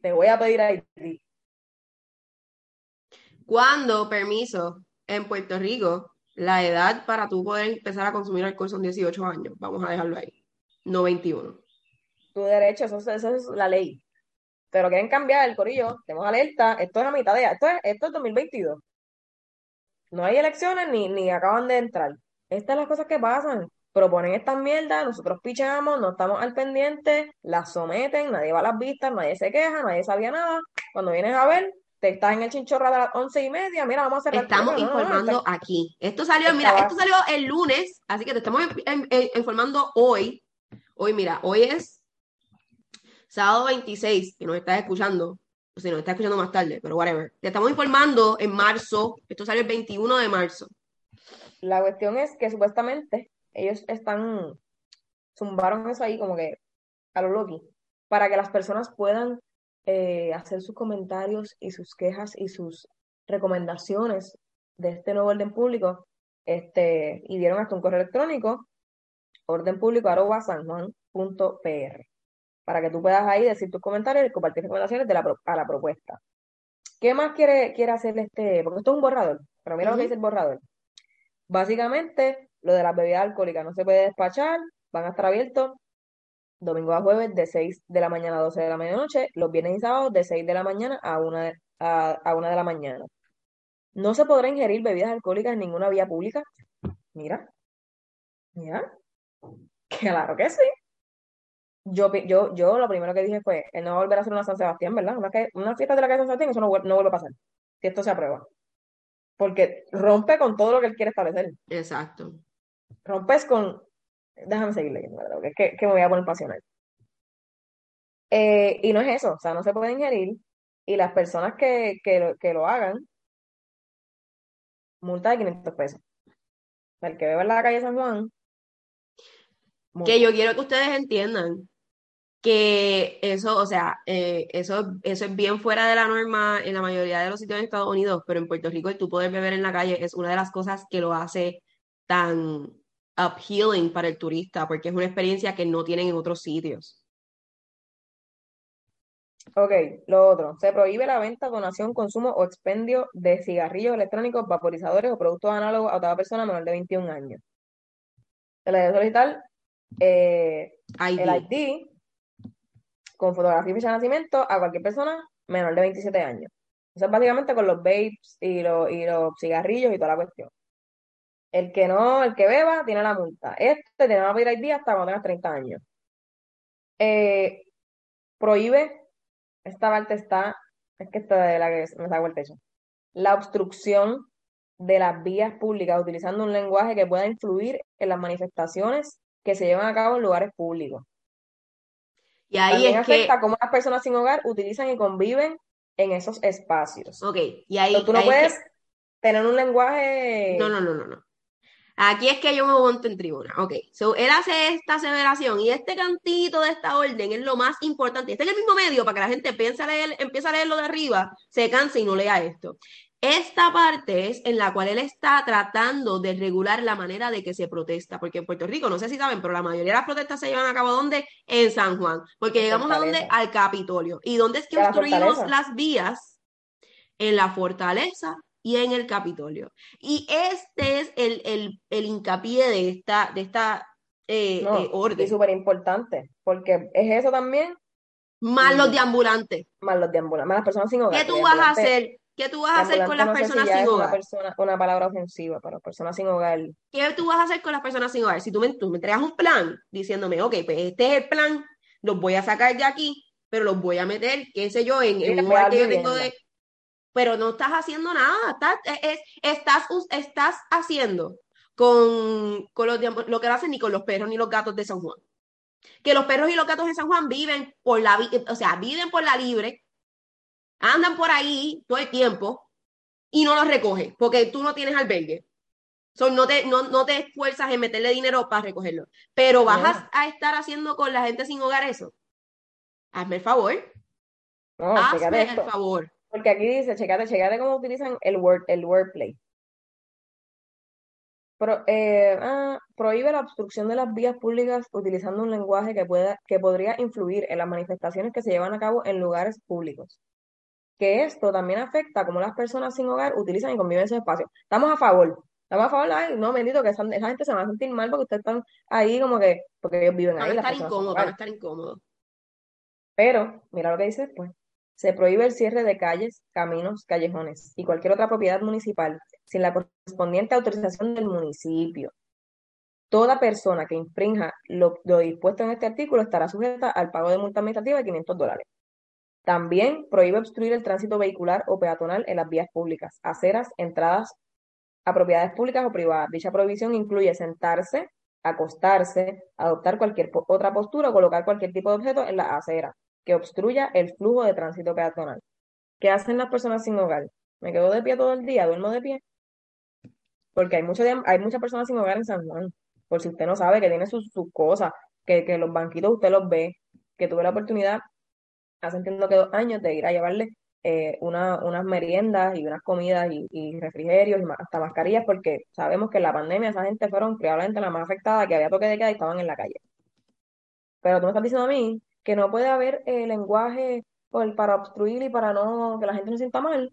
te voy a pedir ID. cuando, permiso, en Puerto Rico, la edad para tú poder empezar a consumir alcohol son 18 años. Vamos a dejarlo ahí. No 21. Tu derecho, eso, es- eso es la ley. Pero quieren cambiar el corillo. Tenemos alerta. Esto es a mitad de... Esto es, esto es 2022. No hay elecciones ni, ni acaban de entrar. Estas son las cosas que pasan. Proponen estas mierdas, nosotros pichamos, no estamos al pendiente, las someten, nadie va a las vistas, nadie se queja, nadie sabía nada. Cuando vienes a ver, te estás en el chinchorra de las once y media, mira, vamos a cerrar. Estamos No, no, no, informando aquí. Esto salió, mira, esto salió el lunes, así que te estamos en- en- en- informando hoy. Hoy, mira, hoy es sábado 26, que nos estás escuchando, o si nos estás escuchando más tarde, pero whatever. Te estamos informando en marzo, esto salió el 21 de marzo. La cuestión es que supuestamente ellos están, zumbaron eso ahí como que a lo Loki, para que las personas puedan eh, hacer sus comentarios y sus quejas y sus recomendaciones de este nuevo orden público, este, y dieron hasta un correo electrónico, ordenpublico@sanjuan.pr, para que tú puedas ahí decir tus comentarios y compartir recomendaciones de la, a la propuesta. ¿Qué más quiere, quiere hacer este? Porque esto es un borrador, pero mira lo que dice el borrador. Básicamente, lo de las bebidas alcohólicas no se puede despachar, van a estar abiertos domingo a jueves de 6 de la mañana a 12 de la medianoche, los viernes y sábados de 6 de la mañana a 1 de, a, a 1 de la mañana. No se podrá ingerir bebidas alcohólicas en ninguna vía pública. Mira, mira, claro que sí. Yo, yo, yo lo primero que dije fue, él no va a volver a hacer una San Sebastián, ¿verdad? Una, que- una fiesta de la calle San Sebastián, eso no, no vuelve a pasar, si esto se aprueba. Porque rompe con todo lo que él quiere establecer. Exacto. Rompes con. Déjame seguir leyendo, ¿verdad? Porque es que, que me voy a poner pasional. Eh, y no es eso, o sea, no se puede ingerir. Y las personas que, que, lo, que lo hagan, multa de 500 pesos. El que bebe en la calle San Juan, multa. Que yo quiero que ustedes entiendan que eso, o sea, eh, eso, eso es bien fuera de la norma en la mayoría de los sitios en Estados Unidos, pero en Puerto Rico el tú poder beber en la calle es una de las cosas que lo hace tan appealing para el turista, porque es una experiencia que no tienen en otros sitios. Ok, lo otro. Se prohíbe la venta, donación, consumo o expendio de cigarrillos electrónicos, vaporizadores o productos análogos a toda persona menor de 21 años. Se le debe solicitar eh, ID. el ID con fotografía y fecha de nacimiento a cualquier persona menor de 27 años. Eso es básicamente con los vapes y los, y los cigarrillos y toda la cuestión. El que no, el que beba, tiene la multa. Este tiene que pedir ID hasta cuando tengas 30 años. Eh, prohíbe, esta parte está, es que esta de la que me saco el techo. La obstrucción de las vías públicas utilizando un lenguaje que pueda influir en las manifestaciones que se llevan a cabo en lugares públicos. Y ahí También es que, afecta cómo las personas sin hogar utilizan y conviven en esos espacios. ok, y ahí, Pero tú no ahí es que- puedes tener un lenguaje. No, no, no, no, no. Aquí es que yo me monto en tribuna. Ok, so él hace esta aseveración y este cantito de esta orden es lo más importante. Está en el mismo medio para que la gente piense a leer, empiece a leerlo de arriba, se canse y no lea esto. Esta parte es en la cual él está tratando de regular la manera de que se protesta, porque en Puerto Rico, no sé si saben, pero la mayoría de las protestas se llevan a cabo ¿dónde? En San Juan, porque llegamos a dónde? Al Capitolio. ¿Y dónde es que obstruimos las vías? En la fortaleza y en el Capitolio. Y este es el, el, el hincapié de esta, de esta eh, eh, orden. Es súper importante, porque es eso también. Más los deambulantes. Más los deambulantes, más las personas sin hogar. ¿Qué tú vas a hacer? ¿Qué tú vas a hacer con las personas sin hogar? Una, persona, una palabra ofensiva para personas sin hogar. ¿Qué tú vas a hacer con las personas sin hogar? Si tú me, tú me entregas un plan diciéndome, ok, pues este es el plan, los voy a sacar de aquí, pero los voy a meter, qué sé yo, en, en un lugar que yo tengo de... Pero no estás haciendo nada, estás, es, estás, estás haciendo con, con los, lo que no hacen ni con los perros ni los gatos de San Juan. Que los perros y los gatos de San Juan viven por la, o sea, viven por la libre, andan por ahí todo el tiempo y no los recoges porque tú no tienes albergue. no, te, no, no te esfuerzas en meterle dinero para recogerlo. Pero vas a, estar haciendo con la gente sin hogar eso. Hazme el favor. Hazme el favor. Porque aquí dice, checate, checate cómo utilizan el word, el wordplay. Eh, ah, prohíbe la obstrucción de las vías públicas utilizando un lenguaje que, pueda, que podría influir en las manifestaciones que se llevan a cabo en lugares públicos que esto también afecta cómo las personas sin hogar utilizan y conviven esos espacios. Estamos a favor. Estamos a favor, ay, no, bendito, que esa, gente se va a sentir mal porque ustedes están ahí como que, porque ellos viven ahí. Van a estar incómodos, van a estar incómodos. Pero, mira lo que dice después. Se prohíbe el cierre de calles, caminos, callejones y cualquier otra propiedad municipal sin la correspondiente autorización del municipio. Toda persona que infrinja lo, lo dispuesto en este artículo estará sujeta al pago de multa administrativa de 500 dólares. También prohíbe obstruir el tránsito vehicular o peatonal en las vías públicas, aceras, entradas a propiedades públicas o privadas. Dicha prohibición incluye sentarse, acostarse, adoptar cualquier otra postura o colocar cualquier tipo de objeto en la acera que obstruya el flujo de tránsito peatonal. ¿Qué hacen las personas sin hogar? ¿Me quedo de pie todo el día? ¿Duermo de pie? Porque hay, hay muchas personas sin hogar en San Juan. Por si usted no sabe que tiene sus, cosas, que, que los banquitos usted los ve, que tuve la oportunidad hace entiendo que dos años de ir a llevarle eh, unas meriendas y unas comidas y, refrigerios y hasta mascarillas porque sabemos que en la pandemia esa gente fueron probablemente la más afectada, que había toque de queda y estaban en la calle. Pero tú me estás diciendo a mí que no puede haber eh, lenguaje para obstruir y para no que la gente no sienta mal,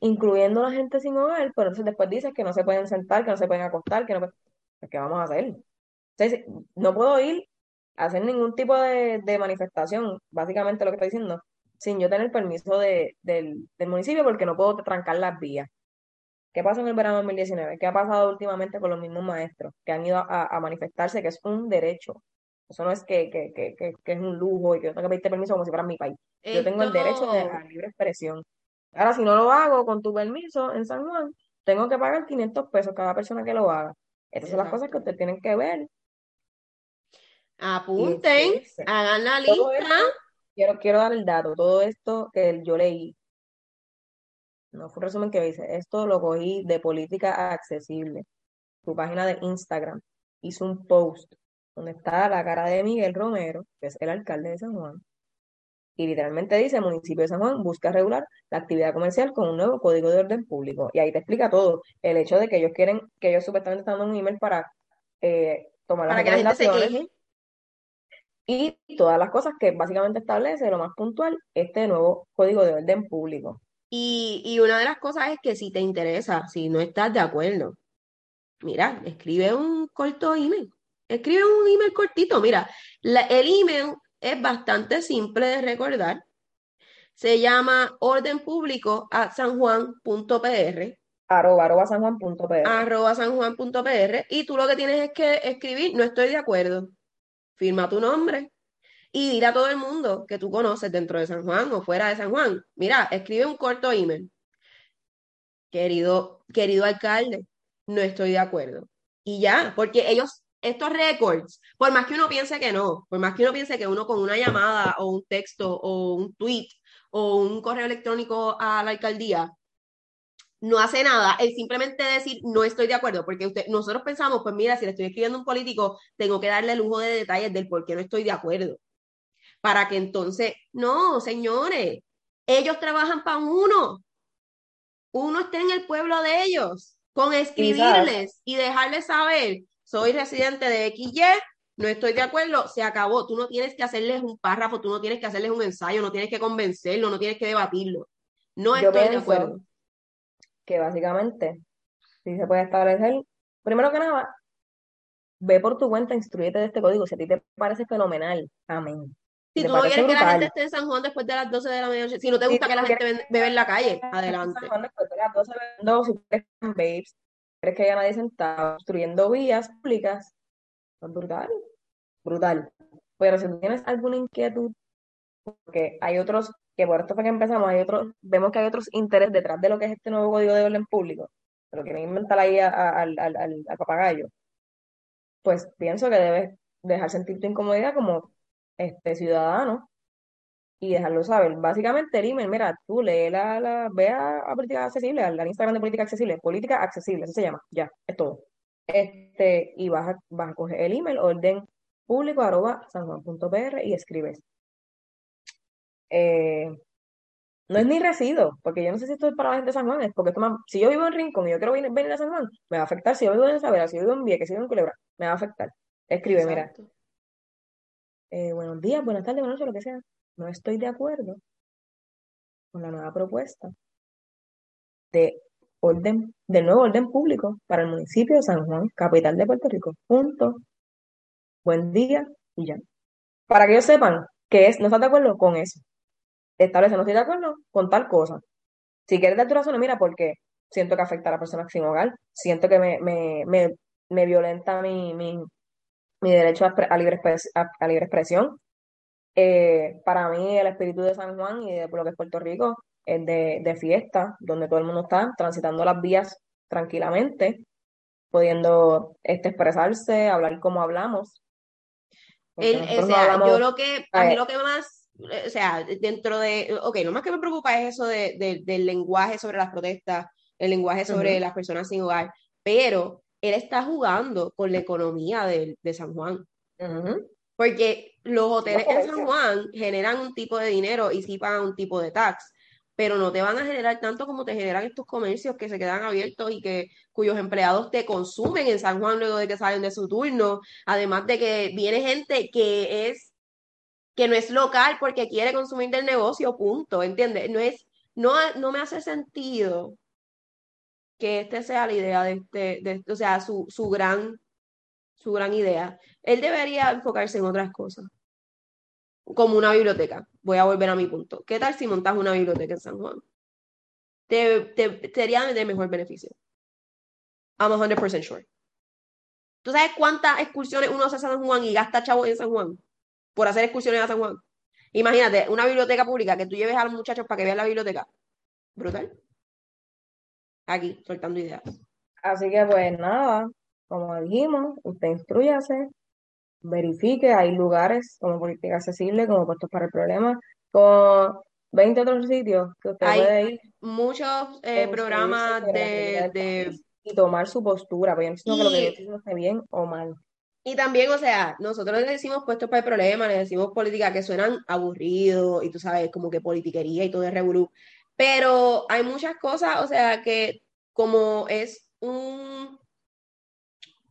incluyendo la gente sin hogar, pero entonces después dices que no se pueden sentar, que no se pueden acostar, que no pues, ¿qué vamos a hacer? Entonces, no puedo ir hacer ningún tipo de, manifestación, básicamente lo que estoy diciendo, sin yo tener permiso de, del, municipio porque no puedo trancar las vías. ¿Qué pasa en el verano 2019? ¿Qué ha pasado últimamente con los mismos maestros que han ido a, manifestarse que es un derecho? Eso no es que, que, que, que, es un lujo y que yo tengo que pedirte permiso como si fuera mi país. Yo tengo el derecho de la libre expresión. Ahora, si no lo hago con tu permiso en San Juan, tengo que pagar 500 pesos cada persona que lo haga. Estas son las cosas que ustedes tienen que ver Apunten, hagan la lista. quiero, quiero dar el dato, todo esto que yo leí, no fue un resumen que dice, esto lo cogí de Política Accesible, su página de Instagram, hizo un post donde está la cara de Miguel Romero, que es el alcalde de San Juan, y literalmente dice, municipio de San Juan busca regular la actividad comercial con un nuevo código de orden público. Y ahí te explica todo. El hecho de que ellos quieren, que ellos supuestamente están dando un email para eh, tomar las recomendaciones y todas las cosas que básicamente establece lo más puntual este nuevo código de orden público. Y, y una de las cosas es que si te interesa, si no estás de acuerdo, mira, escribe un corto email. Escribe un email cortito. Mira, el email es bastante simple de recordar. Se llama orden público a sanjuan.pr. Arroba, arroba sanjuan.pr. Arroba sanjuan.pr. Y tú lo que tienes es que escribir, no estoy de acuerdo firma tu nombre y dile a todo el mundo que tú conoces dentro de San Juan o fuera de San Juan. Mira, escribe un corto email. Querido, querido alcalde, no estoy de acuerdo. Y ya, porque ellos, estos récords, por más que uno piense que no, por más que uno piense que uno con una llamada o un texto o un tweet o un correo electrónico a la alcaldía no hace nada, el simplemente decir no estoy de acuerdo, porque usted, nosotros pensamos, pues mira, si le estoy escribiendo a un político, tengo que darle lujo de detalles del por qué no estoy de acuerdo. Para que entonces, no, señores, ellos trabajan para uno. uno esté en el pueblo de ellos, con escribirles y dejarles saber, soy residente de XY, no estoy de acuerdo, se acabó. Tú no tienes que hacerles un párrafo, tú no tienes que hacerles un ensayo, no tienes que convencerlo, no tienes que debatirlo. No estoy de acuerdo. Que básicamente, si se puede establecer, primero que nada, ve por tu cuenta, instruyete de este código. Si a ti te parece fenomenal, amén. Si, tú no quieres que la gente esté en San Juan después de las 12 de la medianoche, si no te gusta que la gente bebe en la calle, adelante. San después de las 12 si crees babes, crees que ya nadie se está construyendo vías públicas, es brutal, brutal. Pero si tú tienes alguna inquietud, porque hay otros, que por esto fue que empezamos, hay otros, vemos que hay otros intereses detrás de lo que es este nuevo código de orden público, pero quieren inventar ahí al, al, al, papagayo, pues pienso que debes dejar sentir tu incomodidad como este ciudadano y dejarlo saber. Básicamente el email, mira, tú lee la, la ve a, Política Accesible, al Instagram de Política Accesible, Política Accesible, así se llama, ya, es todo. Este, y vas a, vas a coger el email, orden público arroba sanjuan.pr y escribes. Eh, no es ni resido, porque yo no sé si esto es para la gente de San Juan, es porque si yo vivo en Rincón y yo quiero venir, venir a San Juan, me va a afectar. Si yo vivo en Isabela, si yo vivo en Vieques, si yo vivo en Culebra, me va a afectar. Escribe, mira, eh, buenos días, buenas tardes, buenas noches, lo que sea. No estoy de acuerdo con la nueva propuesta de orden, del nuevo orden público para el municipio de San Juan, capital de Puerto Rico. Punto. Buen día y ya. Para que ellos sepan que es, no estás de acuerdo con eso. Establece, no estoy de acuerdo con tal cosa. Si quieres dar tu razón, mira, porque siento que afecta a la persona sin hogar, siento que me, me, me, me violenta mi, mi, mi derecho a, libre, a, libre expresión. Eh, para mí, el espíritu de San Juan y de lo que es Puerto Rico es de, de fiesta, donde todo el mundo está transitando las vías tranquilamente, pudiendo este, expresarse, hablar como hablamos. o sea, yo lo que, a mí lo que más, o sea, dentro de, ok, lo más que me preocupa es eso de, del lenguaje sobre las protestas, el lenguaje sobre las personas sin hogar, pero él está jugando con la economía de, San Juan. Porque los hoteles en San Juan generan un tipo de dinero y sí pagan un tipo de tax, pero no te van a generar tanto como te generan estos comercios que se quedan abiertos y que cuyos empleados te consumen en San Juan luego de que salen de su turno, además de que viene gente que es que no es local porque quiere consumir del negocio, punto, ¿entiendes? No es no, no me hace sentido que este sea la idea de este, de, o sea, su, su, gran, su gran idea. Él debería enfocarse en otras cosas, como una biblioteca. Voy a volver a mi punto. ¿Qué tal si montas una biblioteca en San Juan? Te, te sería de mejor beneficio. I'm 100% sure. ¿Tú sabes cuántas excursiones uno hace a San Juan y gasta chavos en San Juan? Por hacer excursiones a San Juan. Imagínate, una biblioteca pública que tú lleves a los muchachos para que vean la biblioteca. Brutal aquí soltando ideas. Así que pues nada, como dijimos, usted instruyase, verifique, hay lugares como política accesible, como puestos para el problema, con 20 otros sitios que usted puede ir. Muchos eh, programas de, Y tomar su postura, porque yo no que lo que yo esté bien o mal. Y también, o sea, nosotros le decimos puestos para el problema, le decimos política que suenan aburridos y tú sabes, como que politiquería y todo es revolú. Pero hay muchas cosas, o sea, que como es un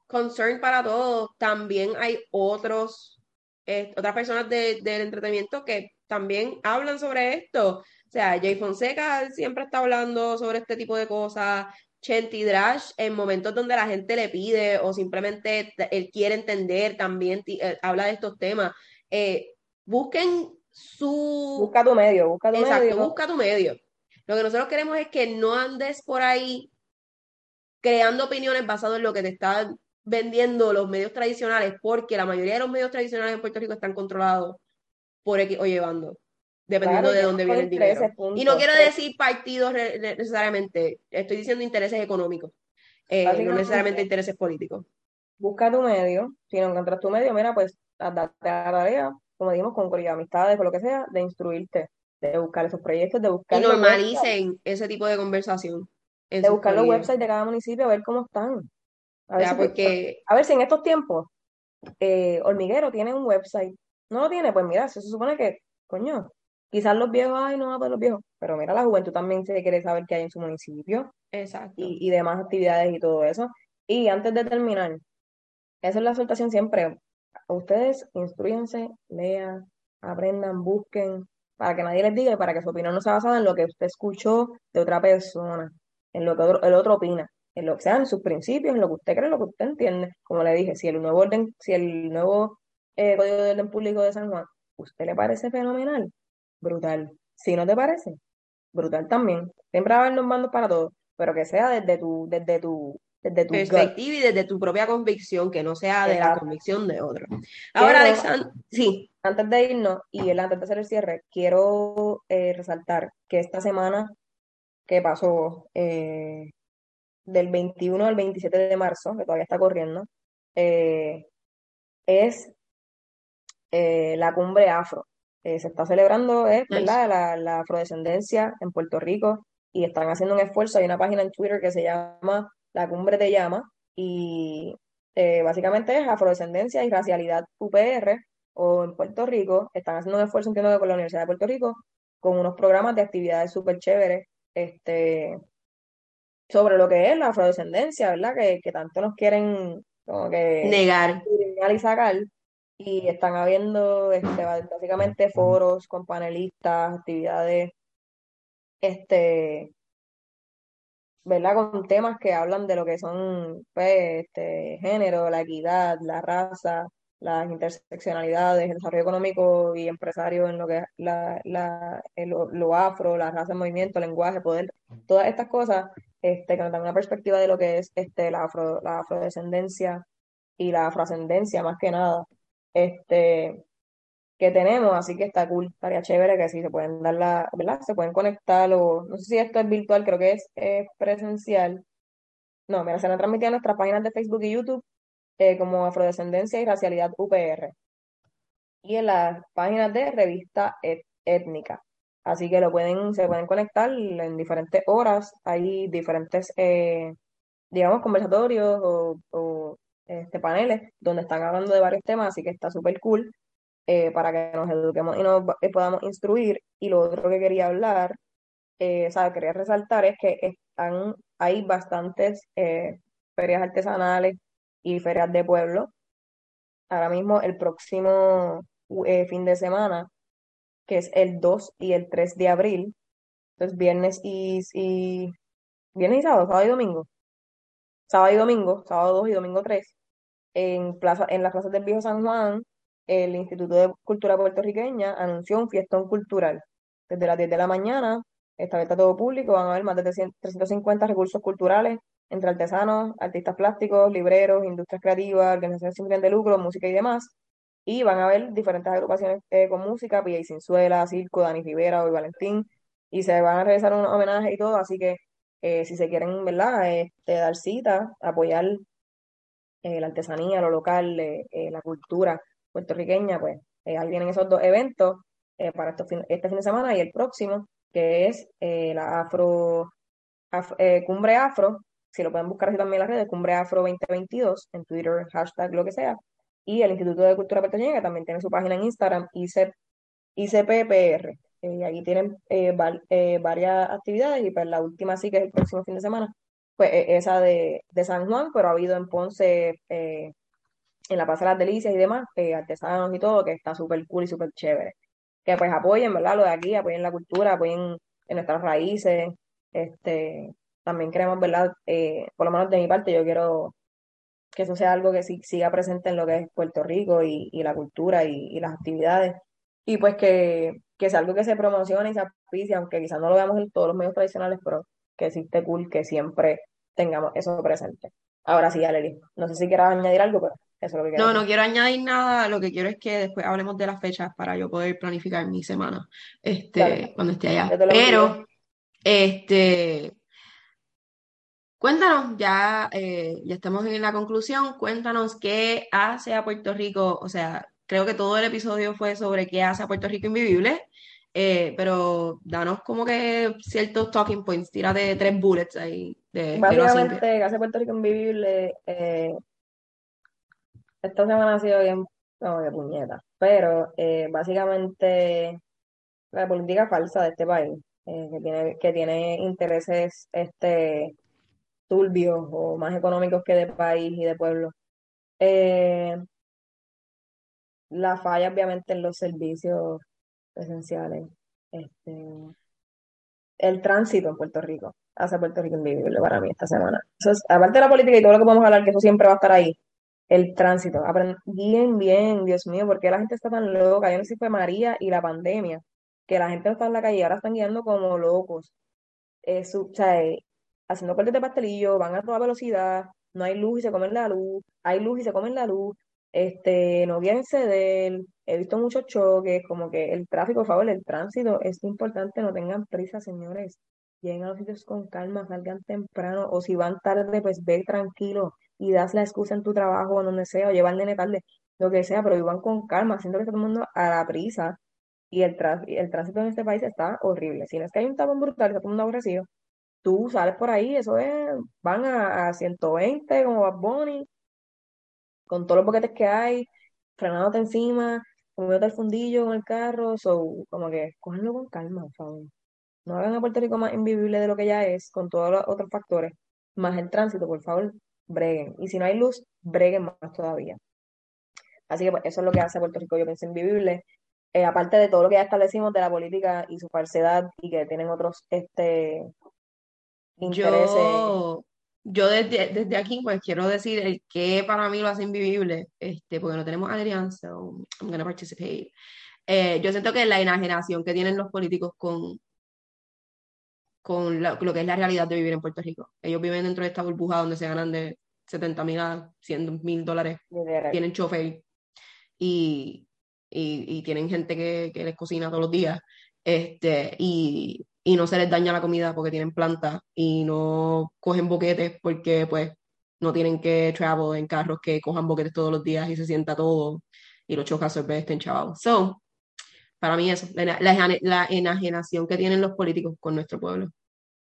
concern para todos, también hay otros, eh, otras personas del entretenimiento que también hablan sobre esto. O sea, Jay Fonseca siempre está hablando sobre este tipo de cosas. Chenty Drash, en momentos donde la gente le pide o simplemente él quiere entender, también eh, habla de estos temas. Eh, busquen su... Busca tu medio, busca tu Exacto, busca tu medio. Lo que nosotros queremos es que no andes por ahí creando opiniones basadas en lo que te están vendiendo los medios tradicionales, porque la mayoría de los medios tradicionales en Puerto Rico están controlados por X o llevando, dependiendo de dónde viene el dinero. Y no quiero decir partidos necesariamente, estoy diciendo intereses económicos, eh, no necesariamente intereses políticos. Busca tu medio, si no encuentras tu medio, mira, pues date la tarea, como dijimos, con amistades o lo que sea, de instruirte de buscar esos proyectos, de buscar... Y normalicen ese tipo de conversación. De buscar los websites de cada municipio a ver cómo están. A ver, si, porque... a ver si en estos tiempos eh, Hormiguero tiene un website. ¿No lo tiene? Pues mira, se supone que, coño, quizás los viejos, ay, no, pues los viejos, pero mira, la juventud también se quiere saber qué hay en su municipio Exacto. y, y demás actividades y todo eso. Y antes de terminar, esa es la exhortación siempre. Ustedes instruyanse, lean, aprendan, busquen, para que nadie les diga y para que su opinión no sea basada en lo que usted escuchó de otra persona, en lo que otro- el otro opina, en lo que sean sus principios, en lo que usted cree, en lo que usted entiende. Como le dije, si el nuevo orden, si el nuevo eh, Código de Orden Público de San Juan, ¿usted le parece fenomenal? Brutal. Si no te parece, brutal también. Siempre va a haber los mandos para todos, pero que sea desde tu, desde tu, desde tu gut. Perspectiva y desde tu propia convicción, que no sea de la convicción de otro. Ahora, Alexander, sí, Antes de irnos y el- antes de hacer el cierre, quiero eh, resaltar que esta semana que pasó eh, del 21 al 27 de marzo, que todavía está corriendo, eh, es eh, la cumbre afro. Eh, se está celebrando, eh. ¿verdad? La, la afrodescendencia en Puerto Rico y están haciendo un esfuerzo. Hay una página en Twitter que se llama La Cumbre de Llama y eh, básicamente es afrodescendencia y racialidad UPR o en Puerto Rico. Están haciendo un esfuerzo, entiendo que con la Universidad de Puerto Rico, con unos programas de actividades súper chéveres este, sobre lo que es la afrodescendencia, ¿verdad? Que, que tanto nos quieren como que negar. y sacar. Y están habiendo este, básicamente foros con panelistas, actividades, este, ¿verdad? Con temas que hablan de lo que son, pues, este, género, la equidad, la raza, las interseccionalidades, el desarrollo económico y empresario en lo que es la, la, el- lo, afro, la raza en movimiento, lenguaje, poder, todas estas cosas, este, que nos dan una perspectiva de lo que es este, la afro, la afrodescendencia y la afroascendencia más que nada, este, que tenemos, así que está cool, estaría chévere que sí se pueden dar la, ¿verdad? Se pueden conectar o, no sé si esto es virtual, creo que es, presencial. No, mira, se van a transmitir en nuestras páginas de Facebook y YouTube eh, como Afrodescendencia y Racialidad UPR y en las páginas de Revista Étnica. Así que lo pueden, se pueden conectar en diferentes horas. Hay diferentes, eh, digamos, conversatorios o, este, paneles donde están hablando de varios temas, así que está súper cool eh, para que nos eduquemos y nos eh, podamos instruir. Y lo otro que quería hablar, eh, sea, quería resaltar es que están, hay bastantes eh, ferias artesanales y ferias de pueblo. Ahora mismo, el próximo fin de semana, que es el 2 y el 3 de abril, entonces viernes y, y viernes y sábado, sábado y domingo, sábado y domingo, sábado 2 y domingo 3, en plaza, en las plazas del Viejo San Juan, el Instituto de Cultura Puertorriqueña anunció un fiestón cultural. Desde las 10 de la mañana, está abierto a todo público, van a haber más de 300 350 recursos culturales entre artesanos, artistas plásticos, libreros, industrias creativas, organizaciones sin fines de lucro, música y demás. Y van a haber diferentes agrupaciones eh, con música, Pilla y Cinzuela, Circo, Dani Rivera, Hoy Valentín, y se van a realizar unos homenajes y todo, así que eh, si se quieren, ¿verdad?, este, dar cita, apoyar eh, la artesanía, lo local, eh, eh, la cultura puertorriqueña, pues ahí vienen esos dos eventos para estos fin- este fin de semana y el próximo, que es la Afro, Af- Cumbre Afro, si lo pueden buscar así también en las redes, Cumbre Afro 2022, en Twitter, hashtag, lo que sea, y el Instituto de Cultura Puertorriqueña, que también tiene su página en Instagram, ICPPR. Allí tienen eh, val- eh, varias actividades y pues la última sí que es el próximo fin de semana, pues eh, esa de, de San Juan, pero ha habido en Ponce, eh, en la Plaza de las Delicias y demás, eh, artesanos y todo, que está súper cool y súper chévere. Que pues apoyen, ¿verdad? Lo de aquí, apoyen la cultura, apoyen en nuestras raíces. Este, también queremos, ¿verdad? Eh, por lo menos de mi parte, yo quiero que eso sea algo que sí- siga presente en lo que es Puerto Rico y, y la cultura y, y las actividades. Y pues que, que sea algo que se promocione y se auspicie, aunque quizás no lo veamos en todos los medios tradicionales, pero que esté cool que siempre tengamos eso presente. Ahora sí, Aleli, no sé si quieras añadir algo, pero eso es lo que quiero No, decir. no quiero añadir nada, lo que quiero es que después hablemos de las fechas para yo poder planificar mi semana, este, Dale. cuando esté allá. Pero, este, cuéntanos, ya, eh, ya estamos en la conclusión, cuéntanos qué hace a Puerto Rico, o sea, creo que todo el episodio fue sobre qué hace a Puerto Rico invivible, eh, pero danos como que ciertos talking points, tírate tres bullets ahí de. Básicamente, hace Puerto Rico invivible, eh, esta semana ha sido bien, no, de puñeta, pero eh, básicamente la política falsa de este país, eh, que tiene, que tiene intereses este, turbios o más económicos que de país y de pueblo. Eh, la falla, obviamente, en los servicios esenciales. Este, el tránsito en Puerto Rico hace Puerto Rico invivible para mí esta semana. aparte de la política y todo lo que a hablar, que eso siempre va a estar ahí, el tránsito. bien, bien, Dios mío, porque la gente está tan loca? Yo no sé si fue María y la pandemia, que la gente no está en la calle, ahora están guiando como locos. Eh, o sea, eh, haciendo cortes de pastelillo, van a toda velocidad, no hay luz y se comen la luz, hay luz y se comen la luz, este, no quieren ceder, he visto muchos choques, como que el tráfico, por favor, el tránsito es importante, no tengan prisa, señores, lleguen a los sitios con calma, salgan temprano, o si van tarde, pues ve tranquilo y das la excusa en tu trabajo o donde sea, o llevan nene tarde, lo que sea, pero iban con calma, siento que está todo el mundo a la prisa, y el, el tránsito en este país está horrible, si no es que hay un tapón brutal, está todo el mundo aborrecido, tú sales por ahí, eso es, van a, a 120 como Bad Bunny, con todos los boquetes que hay, frenándote encima, comiéndote el fundillo con el carro, so, como que cógenlo con calma, por favor. No hagan a Puerto Rico más invivible de lo que ya es, con todos los otros factores, más el tránsito, por favor, breguen. Y si no hay luz, breguen más todavía. Así que pues, eso es lo que hace Puerto Rico, yo pienso, invivible. Eh, aparte de todo lo que ya establecimos de la política y su falsedad y que tienen otros este intereses. Yo desde, desde aquí pues quiero decir el que para mí lo hace invivible, este, porque no tenemos Adrián, so I'm gonna participate. Eh, yo siento que la enajenación que tienen los políticos con, con lo que es la realidad de vivir en Puerto Rico. Ellos viven dentro de esta burbuja donde se ganan de 70 mil a 100 mil dólares, tienen chofer y, y, y, tienen gente que, que les cocina todos los días. Este, y y no se les daña la comida porque tienen plantas y no cogen boquetes porque pues no tienen que travel en carros que cojan boquetes todos los días y se sienta todo y los chocas veces estén chavados. So, para mí eso, la, enajenación que tienen los políticos con nuestro pueblo.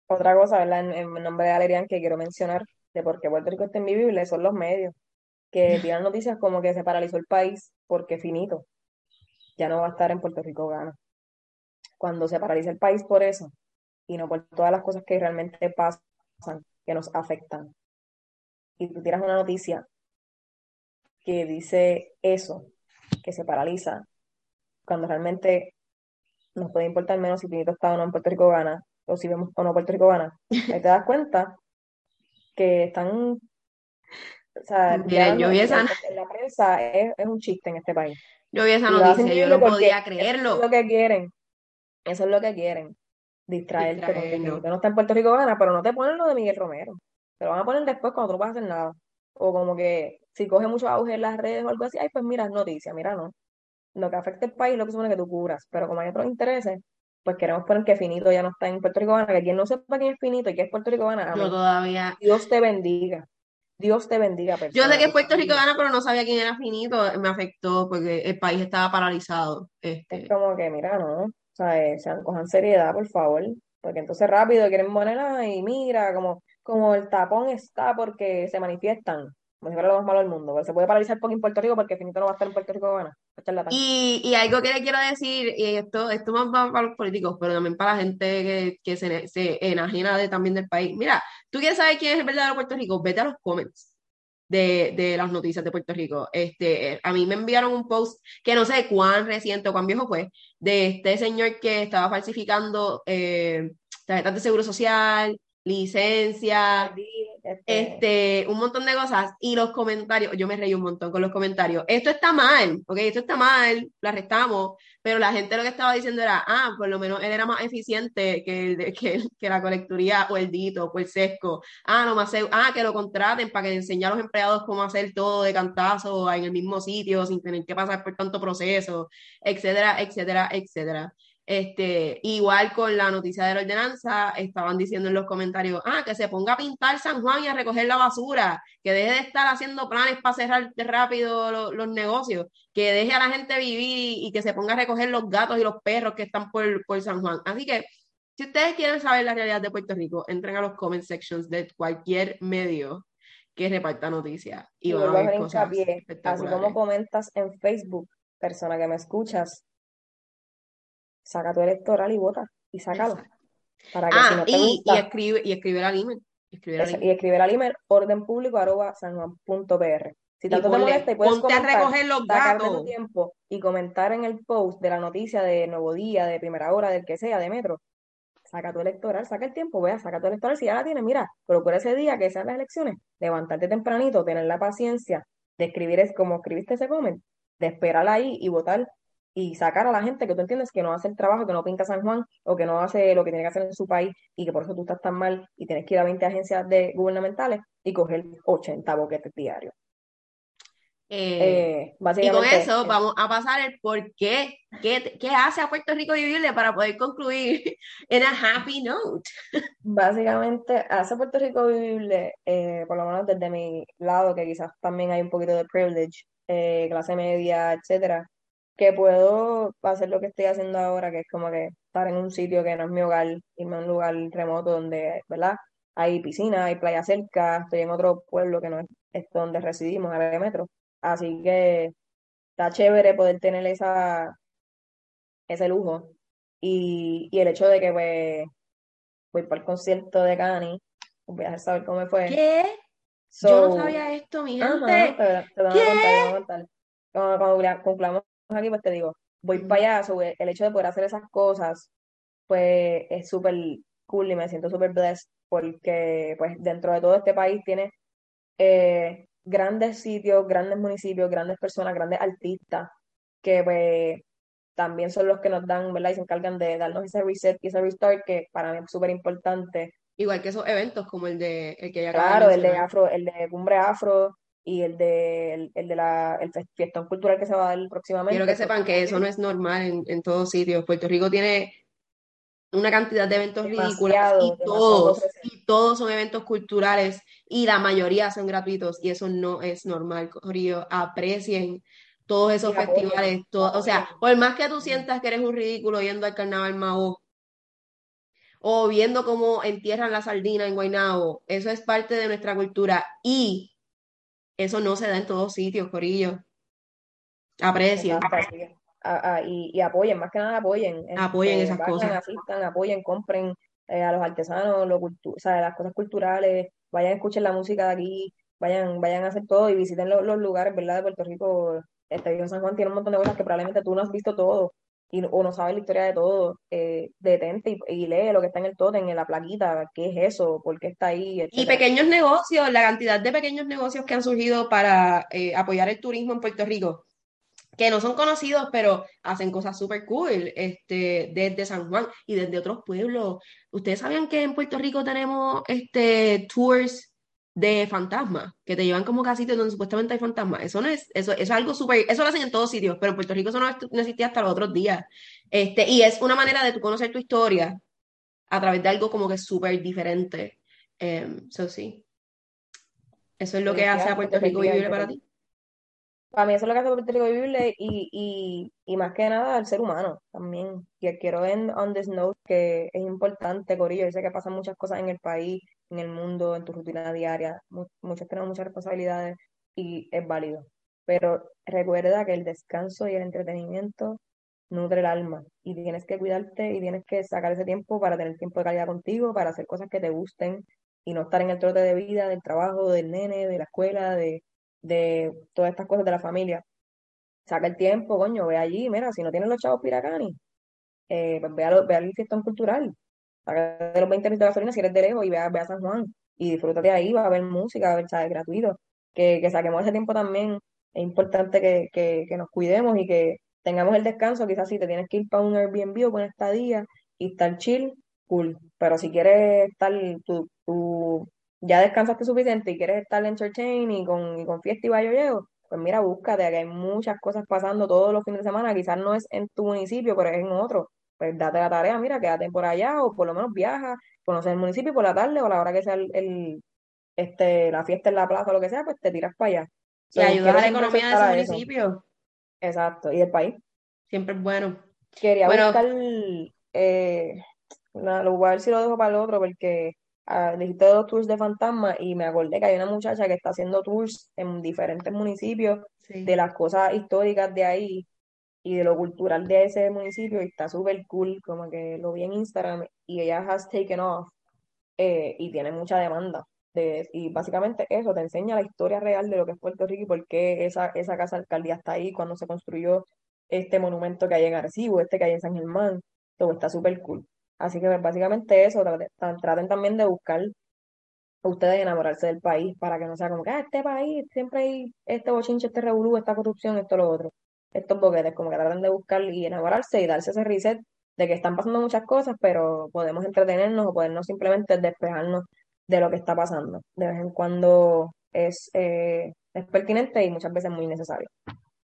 Otra cosa, ¿verdad? En, nombre de Alerian que quiero mencionar de por qué Puerto Rico está invivible son los medios que tiran noticias como que se paralizó el país porque finito, ya no va a estar en Puerto Rico gana cuando se paraliza el país por eso y no por todas las cosas que realmente pasan, que nos afectan. Y tú tiras una noticia que dice eso, que se paraliza, cuando realmente nos puede importar menos si Pinito está o no en Puerto Rico gana, o si vemos o no Puerto Rico gana. Ahí te das cuenta que están o sea, yo vi esa... la prensa es, un chiste en este país. Yo vi esa noticia, yo no podía creerlo. Es lo que quieren. Eso es lo que quieren, distraerte con que no está en Puerto Rico gana, pero no te ponen lo de Miguel Romero. Te lo van a poner después cuando tú no vas a hacer nada. O como que si coge mucho auge en las redes o algo así, ay, pues mira, noticia, mira, no. Lo que afecta el país es lo que supone que tú curas. Pero como hay otros intereses, pues queremos poner que Finito ya no está en Puerto Rico gana, que quien no sepa quién es Finito y qué es Puerto Rico gana, yo todavía. Dios te bendiga. Dios te bendiga. Persona, yo sé que es Puerto Rico gana, pero no sabía quién era Finito. Me afectó porque el país estaba paralizado. Este. Es como que, mira, no. O sea, sean, cojan seriedad, por favor, porque entonces rápido quieren ponerla y mira, como, como el tapón está porque se manifiestan, como si fuera lo más malo del mundo, pero se puede paralizar porque en Puerto Rico porque finito no va a estar en Puerto Rico gana. Y, y algo que le quiero decir, y esto, esto más va para los políticos, pero también para la gente que, que se, se enajena de, también del país. Mira, tú quieres saber quién es el verdadero Puerto Rico, vete a los comments de, de, las noticias de Puerto Rico. Este, a mí me enviaron un post que no sé cuán reciente o cuán viejo fue, de este señor que estaba falsificando eh, tarjetas de seguro social, licencia, este, un montón de cosas. Y los comentarios, yo me reí un montón con los comentarios. Esto está mal, ok, esto está mal, la arrestamos, pero la gente lo que estaba diciendo era, ah, por lo menos él era más eficiente que, que, que la colecturía o el dito o el sesco. Ah, no más, ah, que lo contraten para que enseñe a los empleados cómo hacer todo de cantazo en el mismo sitio sin tener que pasar por tanto proceso, etcétera, etcétera, etcétera. Este, igual con la noticia de la ordenanza, estaban diciendo en los comentarios, ah, que se ponga a pintar San Juan y a recoger la basura, que deje de estar haciendo planes para cerrar rápido los, negocios, que deje a la gente vivir y, que se ponga a recoger los gatos y los perros que están por, por San Juan. Así que, si ustedes quieren saber la realidad de Puerto Rico, entren a los comment sections de cualquier medio que reparta noticias. Y, van a ver cosas Así como comentas en Facebook, persona que me escuchas, saca tu electoral y vota y sácalo. Para que ah, y, y, escribe, y escribe al email. Y escribe al email orden público arroba sanjuan.pr. Si tanto te molesta y puedes comentar, a recoger los gatos. tiempo y comentar en el post de la noticia de Nuevo Día, de Primera Hora, del que sea, de Metro, saca tu electoral, saca el tiempo, vea, saca tu electoral, si ya la tienes, mira, procura ese día que sean las elecciones, levantarte tempranito, tener la paciencia de escribir es como escribiste ese comment, de esperar ahí y votar y sacar a la gente que tú entiendes que no hace el trabajo, que no pinta San Juan o que no hace lo que tiene que hacer en su país y que por eso tú estás tan mal y tienes que ir a 20 agencias de gubernamentales y coger 80 boquetes diarios. Eh, y con eso vamos a pasar el por qué, qué, qué hace a Puerto Rico vivirle para poder concluir en a happy note. Básicamente hace a Puerto Rico vivirle, eh, por lo menos desde mi lado, que quizás también hay un poquito de privilege, eh, clase media, etcétera, que puedo hacer lo que estoy haciendo ahora, que es como que estar en un sitio que no es mi hogar, irme a un lugar remoto donde, ¿verdad? Hay piscina, hay playa cerca, estoy en otro pueblo que no es, es donde residimos, en el metro Así que está chévere poder tener esa, ese lujo. Y, y el hecho de que pues, voy para el concierto de Cani, voy a dejar saber cómo me fue. ¿Qué? Yo no sabía esto, mi gente. te, lo voy a contar, Cuando, cumplamos aquí, pues te digo, voy para allá, sobre el hecho de poder hacer esas cosas, pues es súper cool y me siento súper blessed porque pues dentro de todo este país tiene eh, grandes sitios, grandes municipios, grandes personas, grandes artistas, que pues también son los que nos dan, ¿verdad? Y se encargan de darnos ese reset y ese restart que para mí es súper importante. Igual que esos eventos como el de el que ya Claro, el de Afro, el de Cumbre Afro y el de el, de la el fiestón cultural que se va a dar próximamente. Quiero que sepan que eso no es normal en, en todos sitios. Puerto Rico tiene una cantidad de eventos ridículos y todos, y todos son eventos culturales y la mayoría son gratuitos y eso no es normal, Corillo. Aprecien todos esos festivales, o sea, por más que tú sientas que eres un ridículo yendo al Carnaval Mao o viendo cómo entierran la sardina en Guaynabo, eso es parte de nuestra cultura y eso no se da en todos sitios, Corillo. Aprecien y, apoyen, más que nada apoyen. Apoyen este, esas cosas. Asistan, apoyen, compren eh, a los artesanos, lo o sea, las cosas culturales, vayan a escuchar la música de aquí, vayan, vayan a hacer todo y visiten los lugares, ¿verdad? De Puerto Rico. Este Viejo San Juan tiene un montón de cosas que probablemente tú no has visto todo y, o no sabes la historia de todo. Eh, detente y, lee lo que está en el totem, en la plaquita, qué es eso, por qué está ahí. Y pequeños negocios, la cantidad de pequeños negocios que han surgido para eh, apoyar el turismo en Puerto Rico que no son conocidos, pero hacen cosas súper cool, este, desde San Juan y desde otros pueblos. ¿Ustedes sabían que en Puerto Rico tenemos este, tours de fantasmas, que te llevan como casitos donde supuestamente hay fantasmas? Eso no es, eso, es algo súper, eso lo hacen en todos sitios, pero en Puerto Rico eso no, existía hasta los otros días. Este, y es una manera de tú conocer tu historia a través de algo como que súper diferente. Eso em, sí. Eso es lo que hace a Puerto Rico vivible para ti. Para mí eso es lo que hace Puerto Rico vivible y, y, y más que nada al ser humano también. Y quiero en on this note que es importante, Corillo. Yo sé que pasan muchas cosas en el país, en el mundo, en tu rutina diaria. Muchos tenemos muchas responsabilidades y es válido. Pero recuerda que el descanso y el entretenimiento nutre el alma y tienes que cuidarte y tienes que sacar ese tiempo para tener tiempo de calidad contigo, para hacer cosas que te gusten y no estar en el trote de vida, del trabajo, del nene, de la escuela, de de todas estas cosas de la familia. Saca el tiempo, coño, ve allí, mira, si no tienes los chavos piracani, eh, pues ve, a ve al fiestón cultural, saca de los 20 litros de gasolina si eres de lejos y ve a, ve a San Juan y disfrútate ahí, va a ver música, va a ver, ¿sabes? gratuito. Que, que saquemos ese tiempo también, es importante que, que, que nos cuidemos y que tengamos el descanso, quizás si te tienes que ir para un Airbnb o con estadía y estar chill, cool. Pero si quieres estar tu, tu ya descansaste suficiente y quieres estar entertain y con, y con fiesta y llego pues mira, búscate, que hay muchas cosas pasando todos los fines de semana, quizás no es en tu municipio, pero es en otro. Pues date la tarea, mira, quédate por allá o por lo menos viaja, conoce el municipio por la tarde o a la hora que sea el, este, la fiesta en la plaza o lo que sea, pues te tiras para allá. Y ayudar a la economía de ese municipio. Exacto, y del país. Siempre es bueno. Quería buscar, eh, lo voy a ver si lo dejo para el otro, porque uh, dijiste dos tours de fantasma y me acordé que hay una muchacha que está haciendo tours en diferentes municipios de las cosas históricas de ahí y de lo cultural de ese municipio y está súper cool, como que lo vi en Instagram y ella has taken off eh, y tiene mucha demanda. De, y básicamente eso te enseña la historia real de lo que es Puerto Rico y por qué esa, esa casa alcaldía está ahí cuando se construyó este monumento que hay en Arecibo, este que hay en San Germán, todo está súper cool. Así que pues, básicamente eso, traten, también de buscar ustedes enamorarse del país para que no sea como que ah, este país siempre hay este bochinche, este revolú, esta corrupción, esto, lo otro. Estos boquetes, como que traten de buscar y enamorarse y darse ese reset de que están pasando muchas cosas, pero podemos entretenernos o podernos simplemente despejarnos de lo que está pasando. De vez en cuando es, eh, es pertinente y muchas veces muy necesario.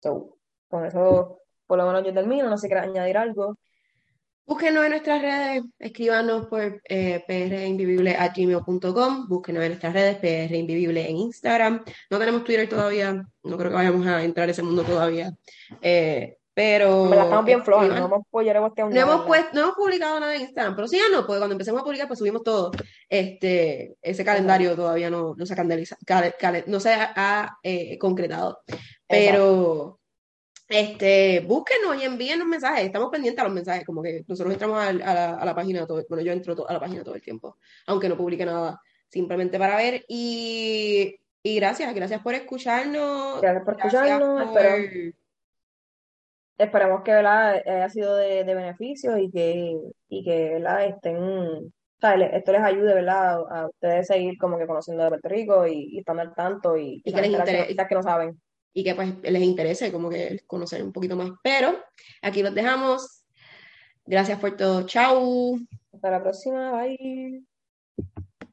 So, con eso, por lo menos yo termino. No sé si quieres añadir algo. Búsquenos en nuestras redes, escríbanos por eh, prinvivible.gmail.com, búsquenos en nuestras redes, PR Invivible en Instagram. No tenemos Twitter todavía, no creo que vayamos a entrar a ese mundo todavía. Eh, pero. estamos bien flojas, no hemos, no, hemos no hemos publicado nada en Instagram, pero sí ya no, porque cuando empecemos a publicar, pues subimos todo. Este, ese calendario todavía no, no se ha, no se ha eh, concretado. Pero. Este, búsquenos y envíenos mensajes, estamos pendientes a los mensajes, como que nosotros entramos a, la, a la, página todo, bueno, yo entro a la página todo el tiempo, aunque no publique nada, simplemente para ver y, y gracias, gracias por escucharnos. Gracias por escucharnos, esperemos que ¿verdad? haya sido de, de beneficio y que, y que ¿verdad? estén, esto les ayude ¿verdad? a ustedes seguir como que conociendo de Puerto Rico y, y estando al tanto y, y que les interese que no saben. Y que pues les interese como que conocer un poquito más. Pero aquí los dejamos. Gracias por todo. Chao. Hasta la próxima. Bye.